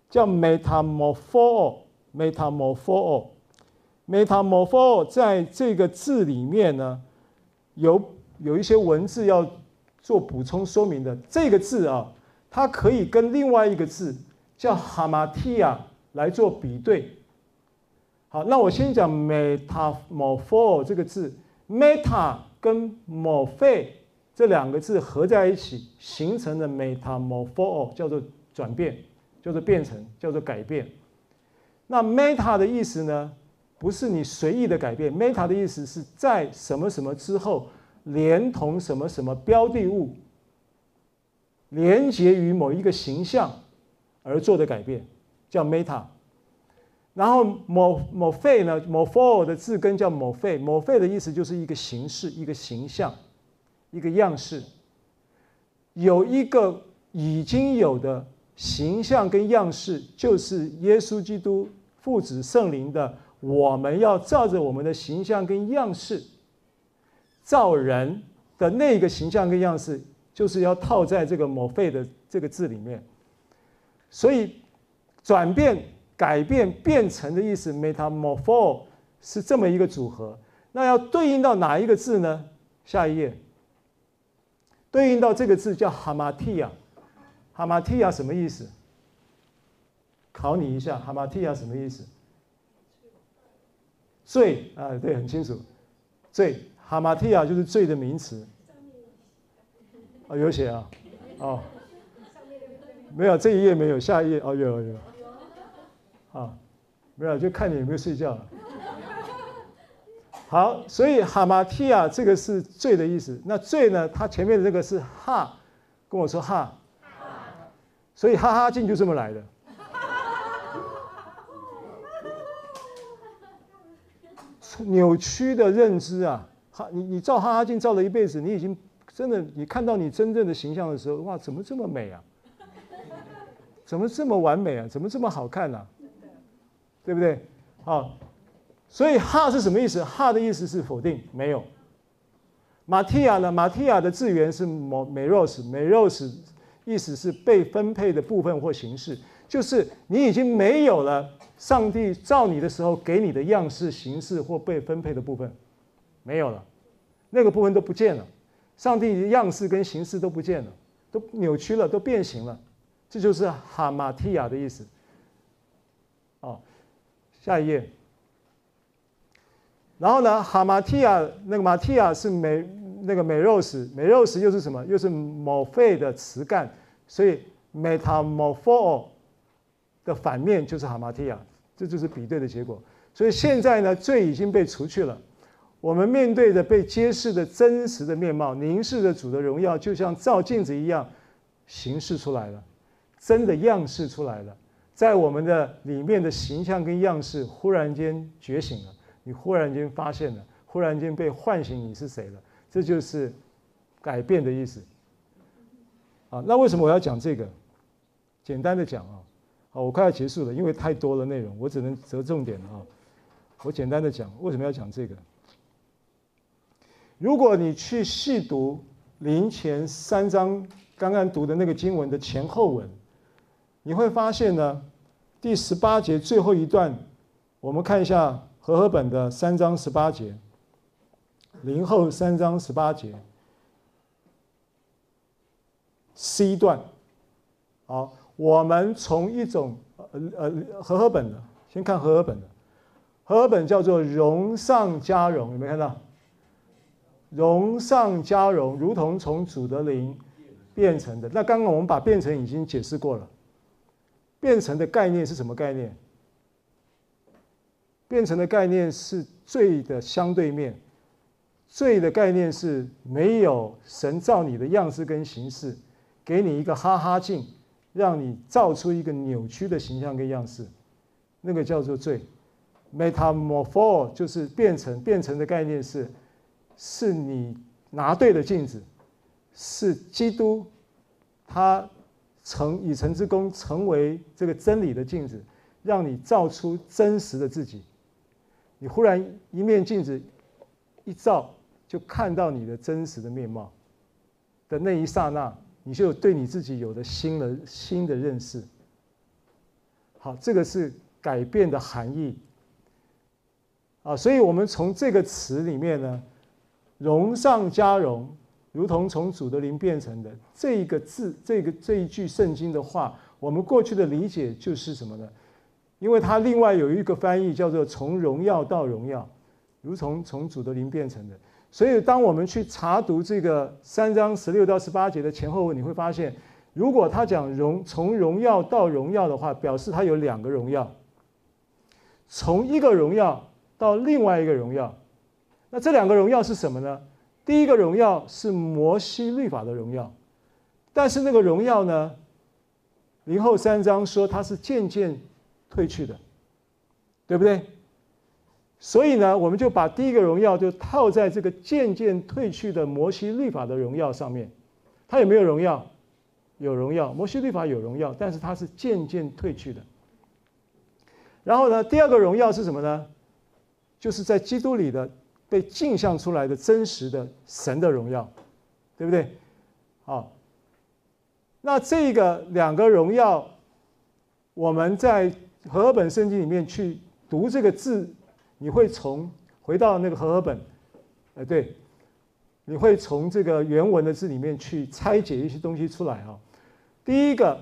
叫 metamorpho，metamorpho metamorpho 在这个字里面呢，有有一些文字要做补充说明的。这个字啊。它可以跟另外一个字叫 hamatia 来做比对。好，那我先讲 “metamorpho” 这个字，“meta” 跟 “morphe” 这两个字合在一起形成的 “metamorpho” 叫做转变，叫做变成，叫做改变。那 “meta” 的意思呢，不是你随意的改变，“meta” 的意思是在什么什么之后，连同什么什么标的物。连接于某一个形象而做的改变，叫 meta。然后某某费呢，某 for 的字根叫某费。某费的意思就是一个形式、一个形象、一个样式。有一个已经有的形象跟样式，就是耶稣基督父子圣灵的。我们要照着我们的形象跟样式造人的那个形象跟样式。就是要套在这个 “morphe” 的这个字里面，所以转变、改变、变成的意思 “metamorpho” 是这么一个组合。那要对应到哪一个字呢？下一页，对应到这个字叫哈马提亚。哈马提亚什么意思？考你一下，，“hamatia” 什么意思？罪啊，对，很清楚。罪，哈马提亚就是罪的名词。哦，有写啊，哦，没有，这一页没有，下一页哦，有有有。啊，没有，就看你有没有睡觉了。好，所以哈马提亚这个是罪的意思。那罪呢？它前面的这个是哈，跟我说哈，所以哈哈镜就这么来的。扭曲的认知啊，哈，你你照哈哈镜照了一辈子，你已经真的，你看到你真正的形象的时候，哇，怎么这么美啊？怎么这么完美啊？怎么这么好看呢？对不对？好。所以哈是什么意思？哈的意思是否定，没有。马蒂亚呢？马蒂亚的字源是美若斯，美若斯意思是被分配的部分或形式，就是你已经没有了上帝造你的时候给你的样式、形式或被分配的部分，没有了，那个部分都不见了，上帝的样式跟形式都不见了，都扭曲了，都变形了，这就是哈马提亚的意思。哦，下一页。然后呢，哈马提亚那个马提亚是美那个美肉石，美肉石又是什么？又是某费的词干，所以 metamorpho 的反面就是哈马提亚，这就是比对的结果。所以现在呢，罪已经被除去了，我们面对着被揭示的真实的面貌，凝视着主的荣耀，就像照镜子一样，形式出来了，真的样式出来了，在我们的里面的形象跟样式忽然间觉醒了。你忽然间发现了，忽然间被唤醒，你是谁了？这就是改变的意思。啊，那为什么我要讲这个？简单的讲啊，好，我快要结束了，因为太多了内容，我只能择重点了啊。我简单的讲，为什么要讲这个？如果你去细读林前三章刚刚读的那个经文的前后文，你会发现呢，第十八节最后一段，我们看一下。和合本的三章十八节，林后三章十八节，C 段，好，我们从一种呃呃和合本的，先看和合本的，和合本叫做荣上加荣，有没有看到？荣上加荣，如同从主的灵变成的。那刚刚我们把变成已经解释过了，变成的概念是什么概念？变成的概念是罪的相对面，罪的概念是没有神造你的样式跟形式，给你一个哈哈镜，让你造出一个扭曲的形象跟样式，那个叫做罪。Metamorpho 就是变成，变成的概念是，是你拿对了镜子，是基督，他成以成之功成为这个真理的镜子，让你照出真实的自己。你忽然一面镜子一照，就看到你的真实的面貌的那一刹那，你就对你自己有了新的新的认识。好，这个是改变的含义啊。所以，我们从这个词里面呢，“荣上加荣”，如同从主的灵变成的这一个字，这个这一句圣经的话，我们过去的理解就是什么呢？因为它另外有一个翻译叫做“从荣耀到荣耀”，如同从主的灵变成的。所以，当我们去查读这个三章十六到十八节的前后文，你会发现，如果他讲荣从荣耀到荣耀的话，表示他有两个荣耀，从一个荣耀到另外一个荣耀。那这两个荣耀是什么呢？第一个荣耀是摩西律法的荣耀，但是那个荣耀呢，林后三章说它是渐渐。退去的，对不对？所以呢，我们就把第一个荣耀就套在这个渐渐褪去的摩西律法的荣耀上面。它有没有荣耀？有荣耀。摩西律法有荣耀，但是它是渐渐褪去的。然后呢，第二个荣耀是什么呢？就是在基督里的被镜像出来的真实的神的荣耀，对不对？好，那这个两个荣耀，我们在。和合本圣经里面去读这个字，你会从回到那个和合本，呃，对，你会从这个原文的字里面去拆解一些东西出来啊。第一个，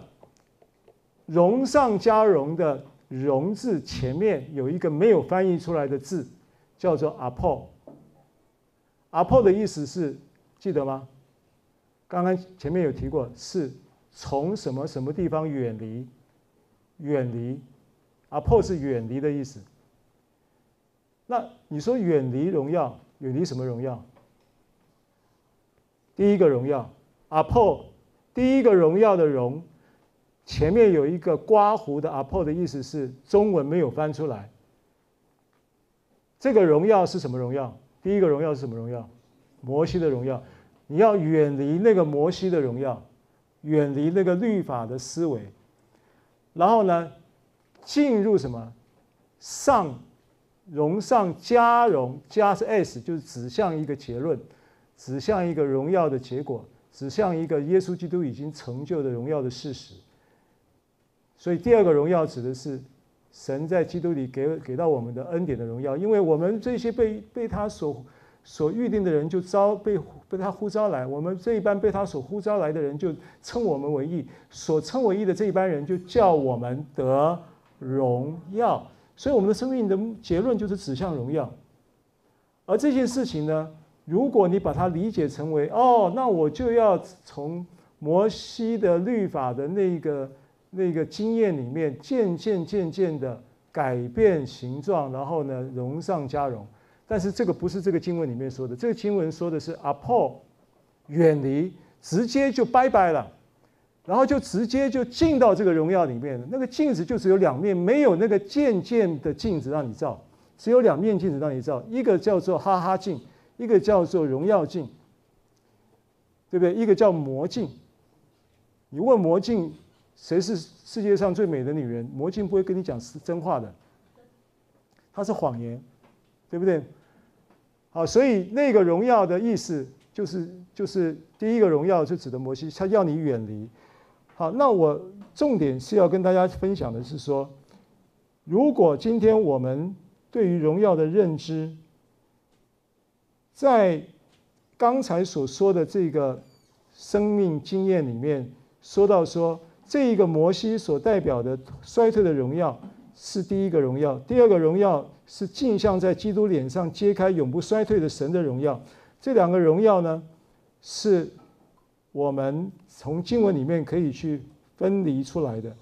荣上加荣的荣字前面有一个没有翻译出来的字，叫做 apo。apo 的意思是记得吗？刚刚前面有提过，是从什么什么地方远离，远离，apo 是远离的意思。那你说远离荣耀，远离什么荣耀？第一个荣耀，apo。第一个荣耀的荣，前面有一个刮胡的 apo 的意思是中文没有翻出来。这个荣耀是什么荣耀？第一个荣耀是什么荣耀？摩西的荣耀。你要远离那个摩西的荣耀，远离那个律法的思维，然后呢，进入什么？上，荣上加荣，加是 s，就是指向一个结论，指向一个荣耀的结果。指向一个耶稣基督已经成就的荣耀的事实，所以第二个荣耀指的是神在基督里给给到我们的恩典的荣耀，因为我们这些被被他所所预定的人就招被被他呼召来，我们这一班被他所呼召来的人就称我们为义，所称为义的这一班人就叫我们得荣耀，所以我们的生命的结论就是指向荣耀，而这件事情呢，如果你把它理解成为哦，那我就要从摩西的律法的那个那个经验里面渐渐渐渐的改变形状，然后呢，荣上加荣。但是这个不是这个经文里面说的，这个经文说的是 apo 远离，直接就拜拜了，然后就直接就进到这个荣耀里面。那个镜子就只有两面，没有那个渐渐的镜子让你照，只有两面镜子让你照，一个叫做哈哈镜。一个叫做荣耀镜，对不对？一个叫魔镜。你问魔镜谁是世界上最美的女人，魔镜不会跟你讲是真话的，它是谎言，对不对？好，所以那个荣耀的意思就是就是第一个荣耀就指的摩西，他要你远离。好，那我重点是要跟大家分享的是说，如果今天我们对于荣耀的认知，在刚才所说的这个生命经验里面，说到说这一个摩西所代表的衰退的荣耀是第一个荣耀，第二个荣耀是镜像在基督脸上揭开永不衰退的神的荣耀。这两个荣耀呢，是我们从经文里面可以去分离出来的。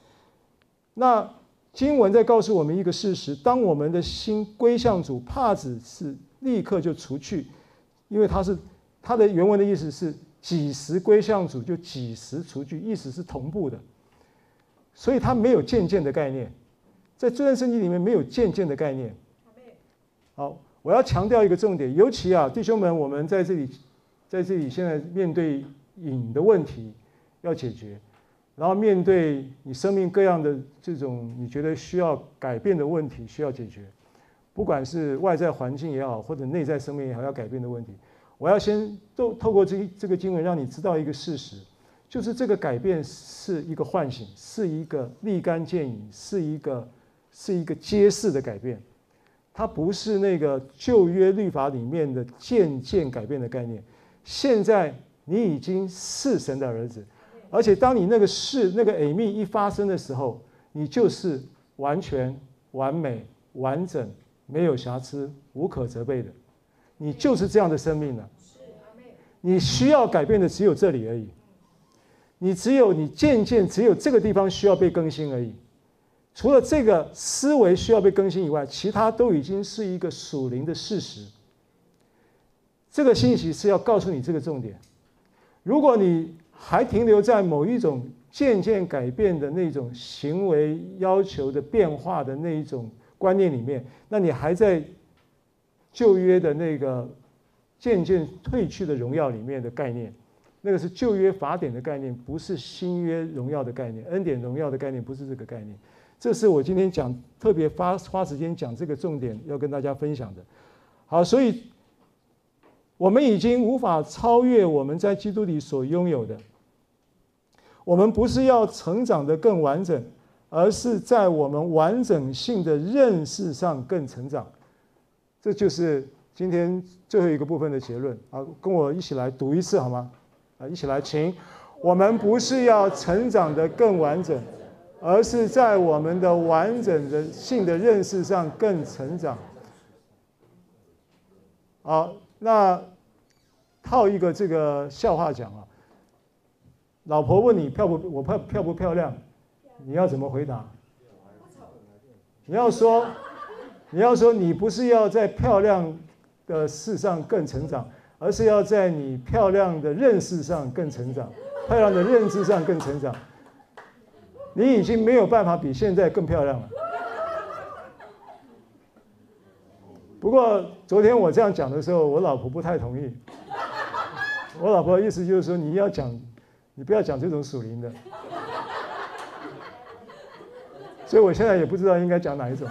那经文在告诉我们一个事实：当我们的心归向主，帕子是立刻就除去。因为它是它的原文的意思是几时归向主就几时除去，意思是同步的，所以它没有渐渐的概念，在这段圣经里面没有渐渐的概念。好，我要强调一个重点，尤其啊，弟兄们，我们在这里，在这里现在面对瘾的问题要解决，然后面对你生命各样的这种你觉得需要改变的问题需要解决。不管是外在环境也好，或者内在生命也好，要改变的问题，我要先透透过这这个经文，让你知道一个事实，就是这个改变是一个唤醒，是一个立竿见影，是一个是一个揭示的改变，它不是那个旧约律法里面的渐渐改变的概念。现在你已经是神的儿子，而且当你那个是那个 Amen 一发生的时候，你就是完全完美完整。没有瑕疵、无可责备的，你就是这样的生命了。你需要改变的只有这里而已。你只有你渐渐只有这个地方需要被更新而已。除了这个思维需要被更新以外，其他都已经是一个属灵的事实。这个信息是要告诉你这个重点。如果你还停留在某一种渐渐改变的那种行为要求的变化的那一种。观念里面，那你还在旧约的那个渐渐褪去的荣耀里面的概念，那个是旧约法典的概念，不是新约荣耀的概念，恩典荣耀的概念不是这个概念。这是我今天讲特别花花时间讲这个重点要跟大家分享的。好，所以我们已经无法超越我们在基督里所拥有的，我们不是要成长得更完整。而是在我们完整性的认识上更成长，这就是今天最后一个部分的结论啊，跟我一起来读一次好吗？啊，一起来，请。我们不是要成长得更完整，而是在我们的完整的性的认识上更成长。好，那套一个这个笑话讲啊，老婆问你漂不我漂漂不漂亮，你要怎么回答？你要说，你要说你不是要在漂亮的事上更成长，而是要在你漂亮的认识上更成长。漂亮的认知上更成长，你已经没有办法比现在更漂亮了。不过昨天我这样讲的时候，我老婆不太同意。我老婆的意思就是说，你要讲，你不要讲这种属灵的。所以我现在也不知道应该讲哪一种。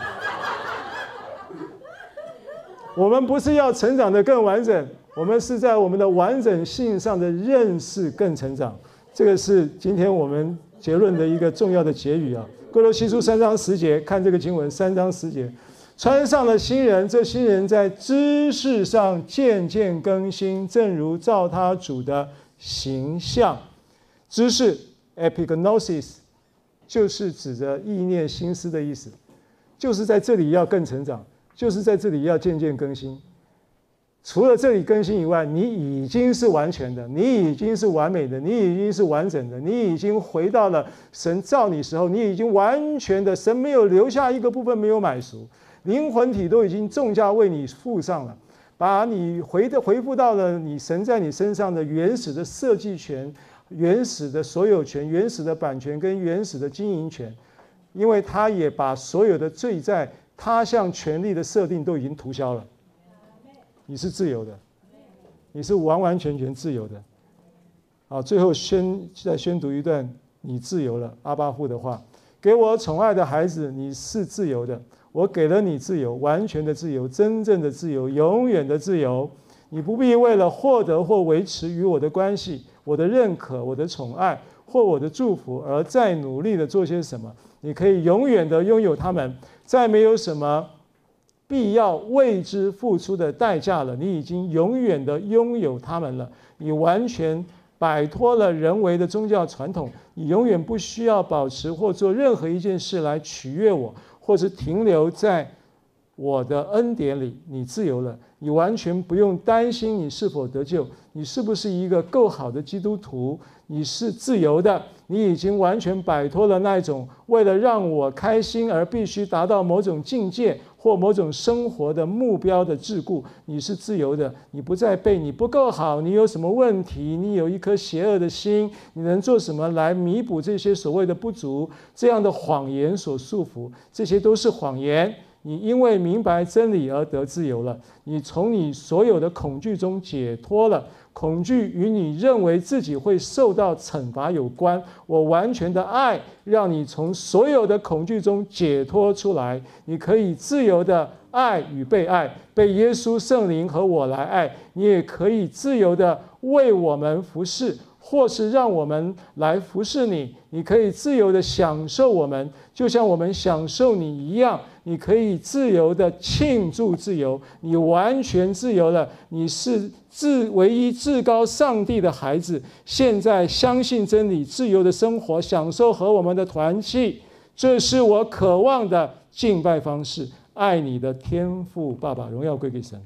我们不是要成长得更完整。我们是在我们的完整性上的认识更成长，这个是今天我们结论的一个重要的结语啊。哥罗西书三章十节，看这个经文，三章十节，穿上了新人，这新人在知识上渐渐更新，正如照他主的形象。知识 epignosis 就是指着意念心思的意思，就是在这里要更成长，就是在这里要渐渐更新。除了这里更新以外，你已经是完全的，你已经是完美的，你已经是完整的，你已经回到了神造你时候，你已经完全的，神没有留下一个部分没有买赎，灵魂体都已经重价为你付上了，把你回的回复到了你神在你身上的原始的设计权、原始的所有权、原始的版权跟原始的经营权，因为他也把所有的罪在他项权利的设定都已经涂销了。你是自由的，你是完完全全自由的。好，最后宣再宣读一段你自由了阿巴父的话：给我宠爱的孩子，你是自由的，我给了你自由，完全的自由，真正的自由，永远的自由。你不必为了获得或维持与我的关系、我的认可、我的宠爱或我的祝福而再努力的做些什么。你可以永远的拥有他们，再没有什么。必要为之付出的代价了，你已经永远的拥有他们了，你完全摆脱了人为的宗教传统，你永远不需要保持或做任何一件事来取悦我，或是停留在我的恩典里，你自由了，你完全不用担心你是否得救，你是不是一个够好的基督徒，你是自由的，你已经完全摆脱了那种为了让我开心而必须达到某种境界。或某种生活的目标的桎梏，你是自由的，你不再被你不够好，你有什么问题，你有一颗邪恶的心，你能做什么来弥补这些所谓的不足？这样的谎言所束缚，这些都是谎言。你因为明白真理而得自由了，你从你所有的恐惧中解脱了。恐惧与你认为自己会受到惩罚有关。我完全的爱让你从所有的恐惧中解脱出来。你可以自由的爱与被爱，被耶稣圣灵和我来爱。你也可以自由的为我们服侍，或是让我们来服侍你。你可以自由的享受我们，就像我们享受你一样。你可以自由的庆祝自由，你完全自由了。你是至唯一至高上帝的孩子，现在相信真理，自由的生活，享受和我们的团契，这是我渴望的敬拜方式。爱你的天赋爸爸，荣耀归给神。